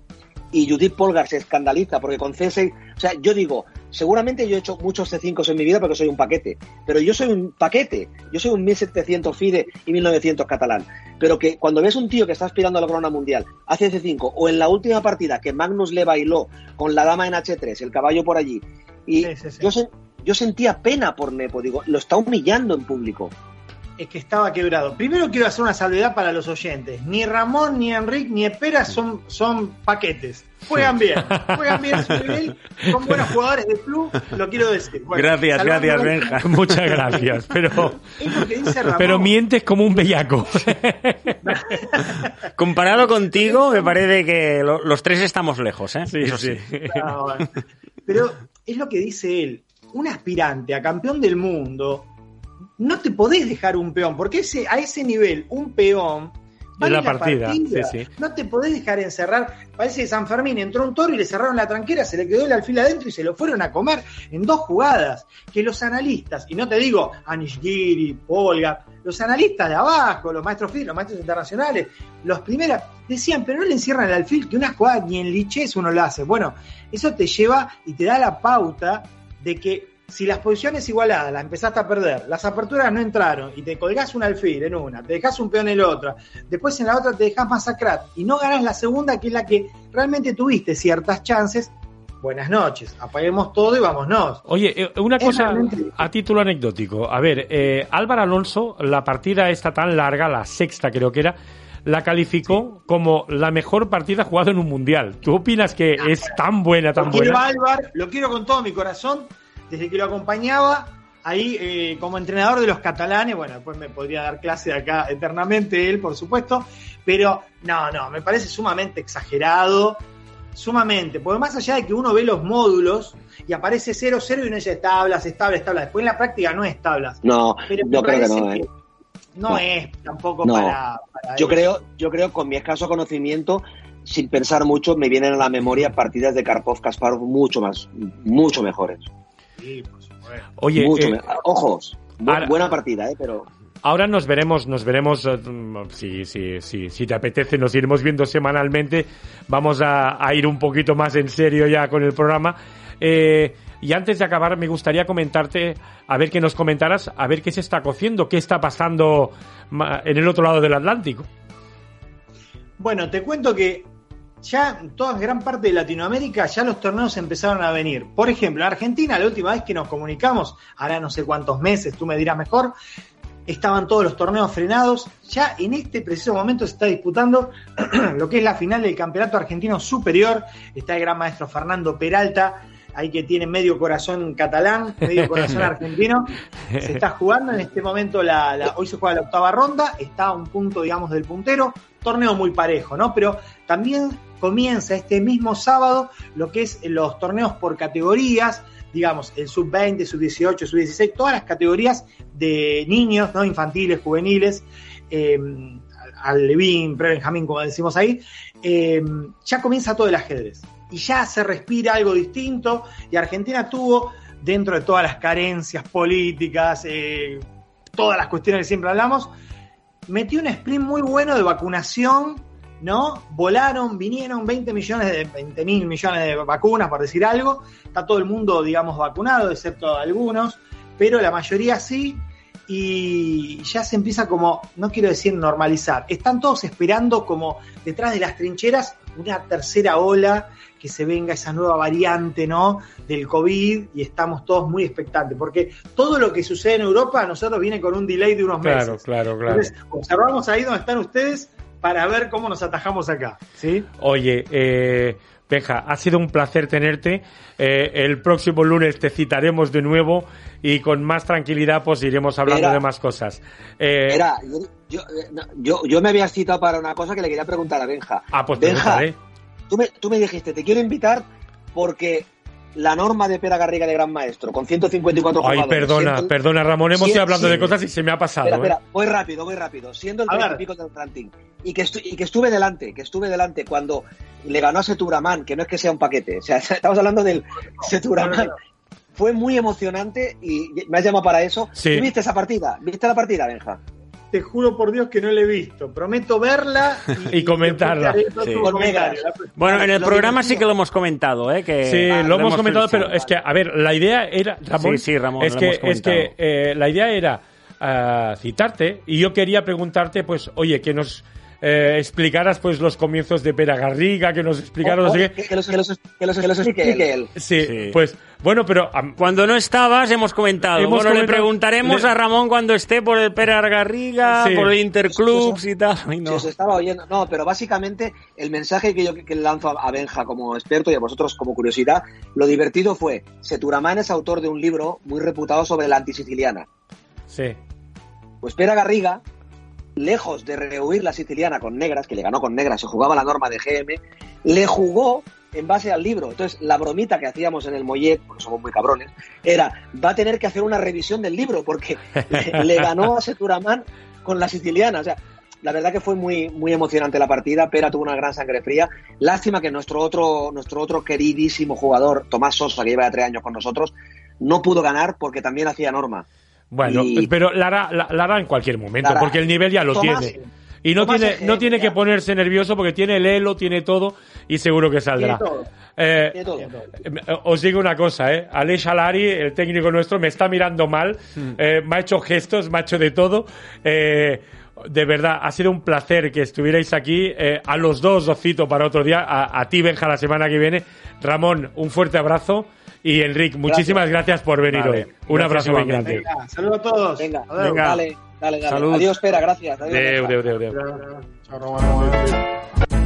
y Judith Polgar se escandaliza porque con C6, o sea, yo digo, seguramente yo he hecho muchos C5 en mi vida porque soy un paquete, pero yo soy un paquete, yo soy un 1700 FIDE y 1900 catalán, pero que cuando ves un tío que está aspirando a la corona mundial, hace C5, o en la última partida que Magnus le bailó con la dama en H3, el caballo por allí, y Sí, sí, sí. Yo, sen- yo sentía pena por Nepo, digo, lo está humillando en público. es que estaba quebrado. Primero quiero hacer una salvedad para los oyentes. Ni Ramón, ni Enrique, ni Espera son, son paquetes. Juegan bien, juegan bien su nivel, son buenos jugadores de club, lo quiero decir. Bueno, Gracias, salvando gracias, Benja. Muchas gracias, pero, Es lo que dice Ramón. pero mientes como un bellaco. Comparado contigo, me parece que lo- los tres estamos lejos, ¿eh? Sí, Eso sí. Ah. Pero es lo que dice él. Un aspirante a campeón del mundo, no te podés dejar un peón, porque ese, a ese nivel, un peón. vale la partida, sí, sí. No te podés dejar encerrar. Parece que San Fermín entró un toro y le cerraron la tranquera, se le quedó el alfil adentro y se lo fueron a comer en dos jugadas. Que los analistas, y no te digo Anishgiri, Polga, los analistas de abajo, los maestros los maestros internacionales, los primeros, decían, pero no le encierran el alfil, que una jugada ni en liches uno lo hace. Bueno, eso te lleva y te da la pauta de que si las posiciones igualadas las empezaste a perder, las aperturas no entraron y te colgás un alfil en una, te dejás un peón en la otra, después en la otra te dejás masacrar y no ganás la segunda, que es la que realmente tuviste ciertas chances, buenas noches, apaguemos todo y vámonos. Oye, eh, una Es cosa realmente- a título anecdótico. A ver, eh, Álvaro Alonso, la partida esta tan larga, la sexta creo que era, la calificó como la mejor partida jugada en un mundial. ¿Tú opinas que es tan buena, tan Lo quiero buena? a Álvar, lo quiero con todo mi corazón, desde que lo acompañaba ahí eh, como entrenador de los catalanes, bueno, después me podría dar clase de acá eternamente él, por supuesto, pero no, no, me parece sumamente exagerado, sumamente, porque más allá de que uno ve los módulos y aparece 0-0 y uno dice tablas, es tablas, tablas, después en la práctica no es tablas. No, Pero yo creo que no, ¿eh? No, No. es tampoco No. para, para Yo eso. creo, yo creo con mi escaso conocimiento, sin pensar mucho, me vienen a la memoria partidas de Karpov Kasparov mucho más, mucho mejores. Sí, supuesto. Oye, mucho eh, me- Ojos, bu- ahora- buena partida, ¿eh? pero ahora nos veremos, nos veremos, eh, si, si, si, si te apetece, nos iremos viendo semanalmente. Vamos a, a ir un poquito más en serio ya con el programa. Eh, y antes de acabar, me gustaría comentarte, a ver que nos comentaras, a ver qué se está cociendo, qué está pasando en el otro lado del Atlántico. Bueno, te cuento que ya toda gran parte de Latinoamérica ya los torneos empezaron a venir. Por ejemplo, en Argentina, la última vez que nos comunicamos, hará no sé cuántos meses, tú me dirás mejor, estaban todos los torneos frenados. Ya en este preciso momento se está disputando lo que es la final del Campeonato Argentino Superior. Está el gran maestro Fernando Peralta, ahí que tiene medio corazón catalán, medio corazón argentino. Se está jugando en este momento, la, la- hoy se juega la octava ronda, está a un punto, digamos, del puntero. Torneo muy parejo, ¿no? Pero también comienza este mismo sábado lo que es los torneos por categorías, digamos, el sub-20, sub-18, sub-16, todas las categorías de niños, ¿no? Infantiles, juveniles, eh, al Levin, pre-Benjamín, como decimos ahí, eh, ya comienza todo el ajedrez. Y ya se respira algo distinto. Y Argentina tuvo, dentro de todas las carencias políticas, eh, todas las cuestiones que siempre hablamos, metió un sprint muy bueno de vacunación, ¿no? Volaron, vinieron 20 millones de 20 mil millones de vacunas, por decir algo. Está todo el mundo, digamos, vacunado, excepto algunos, pero la mayoría sí y ya se empieza como, no quiero decir normalizar, están todos esperando como detrás de las trincheras una tercera ola, que se venga esa nueva variante, ¿no? Del COVID y estamos todos muy expectantes, porque todo lo que sucede en Europa a nosotros viene con un delay de unos meses. Claro, claro, claro. Entonces, observamos ahí donde están ustedes para ver cómo nos atajamos acá, ¿sí? Oye, eh, Peja, ha sido un placer tenerte. Eh, el próximo lunes te citaremos de nuevo y con más tranquilidad pues iremos hablando de más cosas. Eh, yo, yo, yo, me había citado para una cosa que le quería preguntar a Benja. Ah, pues Benja, tú me, tú me dijiste, te quiero invitar porque la norma de Pera Garriga de Gran Maestro, con 154 Ay, perdona, perdona, Ramón, hemos ido hablando de cosas y se me ha pasado. Espera, espera, ¿eh? voy rápido, voy rápido. Siendo el primer pico del ranking. Y que, y que estuve delante, que estuve delante cuando le ganó a Seturaman, que no es que sea un paquete, o sea, estamos hablando del Seturaman. Fue muy emocionante y me has llamado para eso. ¿Viste esa partida? ¿Viste la partida, Benja? te juro por Dios que no la he visto. Prometo verla y, comentarla. Bueno, en el programa sí que lo hemos comentado, ¿eh? Que, sí, lo, hemos, comentado, pero es que, a ver, la idea era, Ramón, sí, sí, Ramón es, que, es que eh, la idea era uh, citarte y yo quería preguntarte, pues, oye, que nos eh, explicaras pues los comienzos de Pera Garriga, que nos explicaras... Oh, oh, que, los, que, los, que, los, que los explique él. Sí, pues bueno, pero... cuando no estabas hemos comentado. bueno, le preguntaremos a Ramón cuando esté por el Pera Garriga, por el Interclubs y tal. no. os estaba oyendo. No, pero básicamente el mensaje que yo que lanzo a Benja como experto y a vosotros como curiosidad, lo divertido fue, Seturaman es autor de un libro muy reputado sobre la antisiciliana. Sí. Pues Pera Garriga lejos de rehuir la siciliana con negras, que le ganó con negras, se jugaba la norma de GM, le jugó en base al libro. Entonces, la bromita que hacíamos en el Mollet, porque somos muy cabrones, era, va a tener que hacer una revisión del libro, porque le, ganó a Seturaman con la siciliana. O sea, la verdad que fue muy, muy emocionante la partida. Pera tuvo una gran sangre fría. Lástima que nuestro otro, nuestro otro queridísimo jugador, Tomás Sosa, que lleva ya tres años con nosotros, no pudo ganar porque también hacía norma. Bueno, pero la hará, la, hará, en cualquier momento, porque el nivel ya lo tiene. Y no tiene, no tiene que ponerse nervioso porque tiene el elo, tiene todo y seguro que saldrá. Eh, os digo una cosa, ¿eh? Aleix Alari, el técnico nuestro, me está mirando mal, hmm. eh, me ha hecho gestos, me ha hecho de todo. Eh, de verdad, ha sido un placer que estuvierais aquí. Eh, a los dos os cito para otro día. A, a ti, Benja, la semana que viene. Ramón, un fuerte abrazo. Y Enrique, muchísimas gracias, por venir hoy. Un abrazo muy grande. Saludos a todos. Venga, venga. Dale, dale, dale. Adiós, espera, gracias. Adiós, deu, deu, deu, deu. Chao,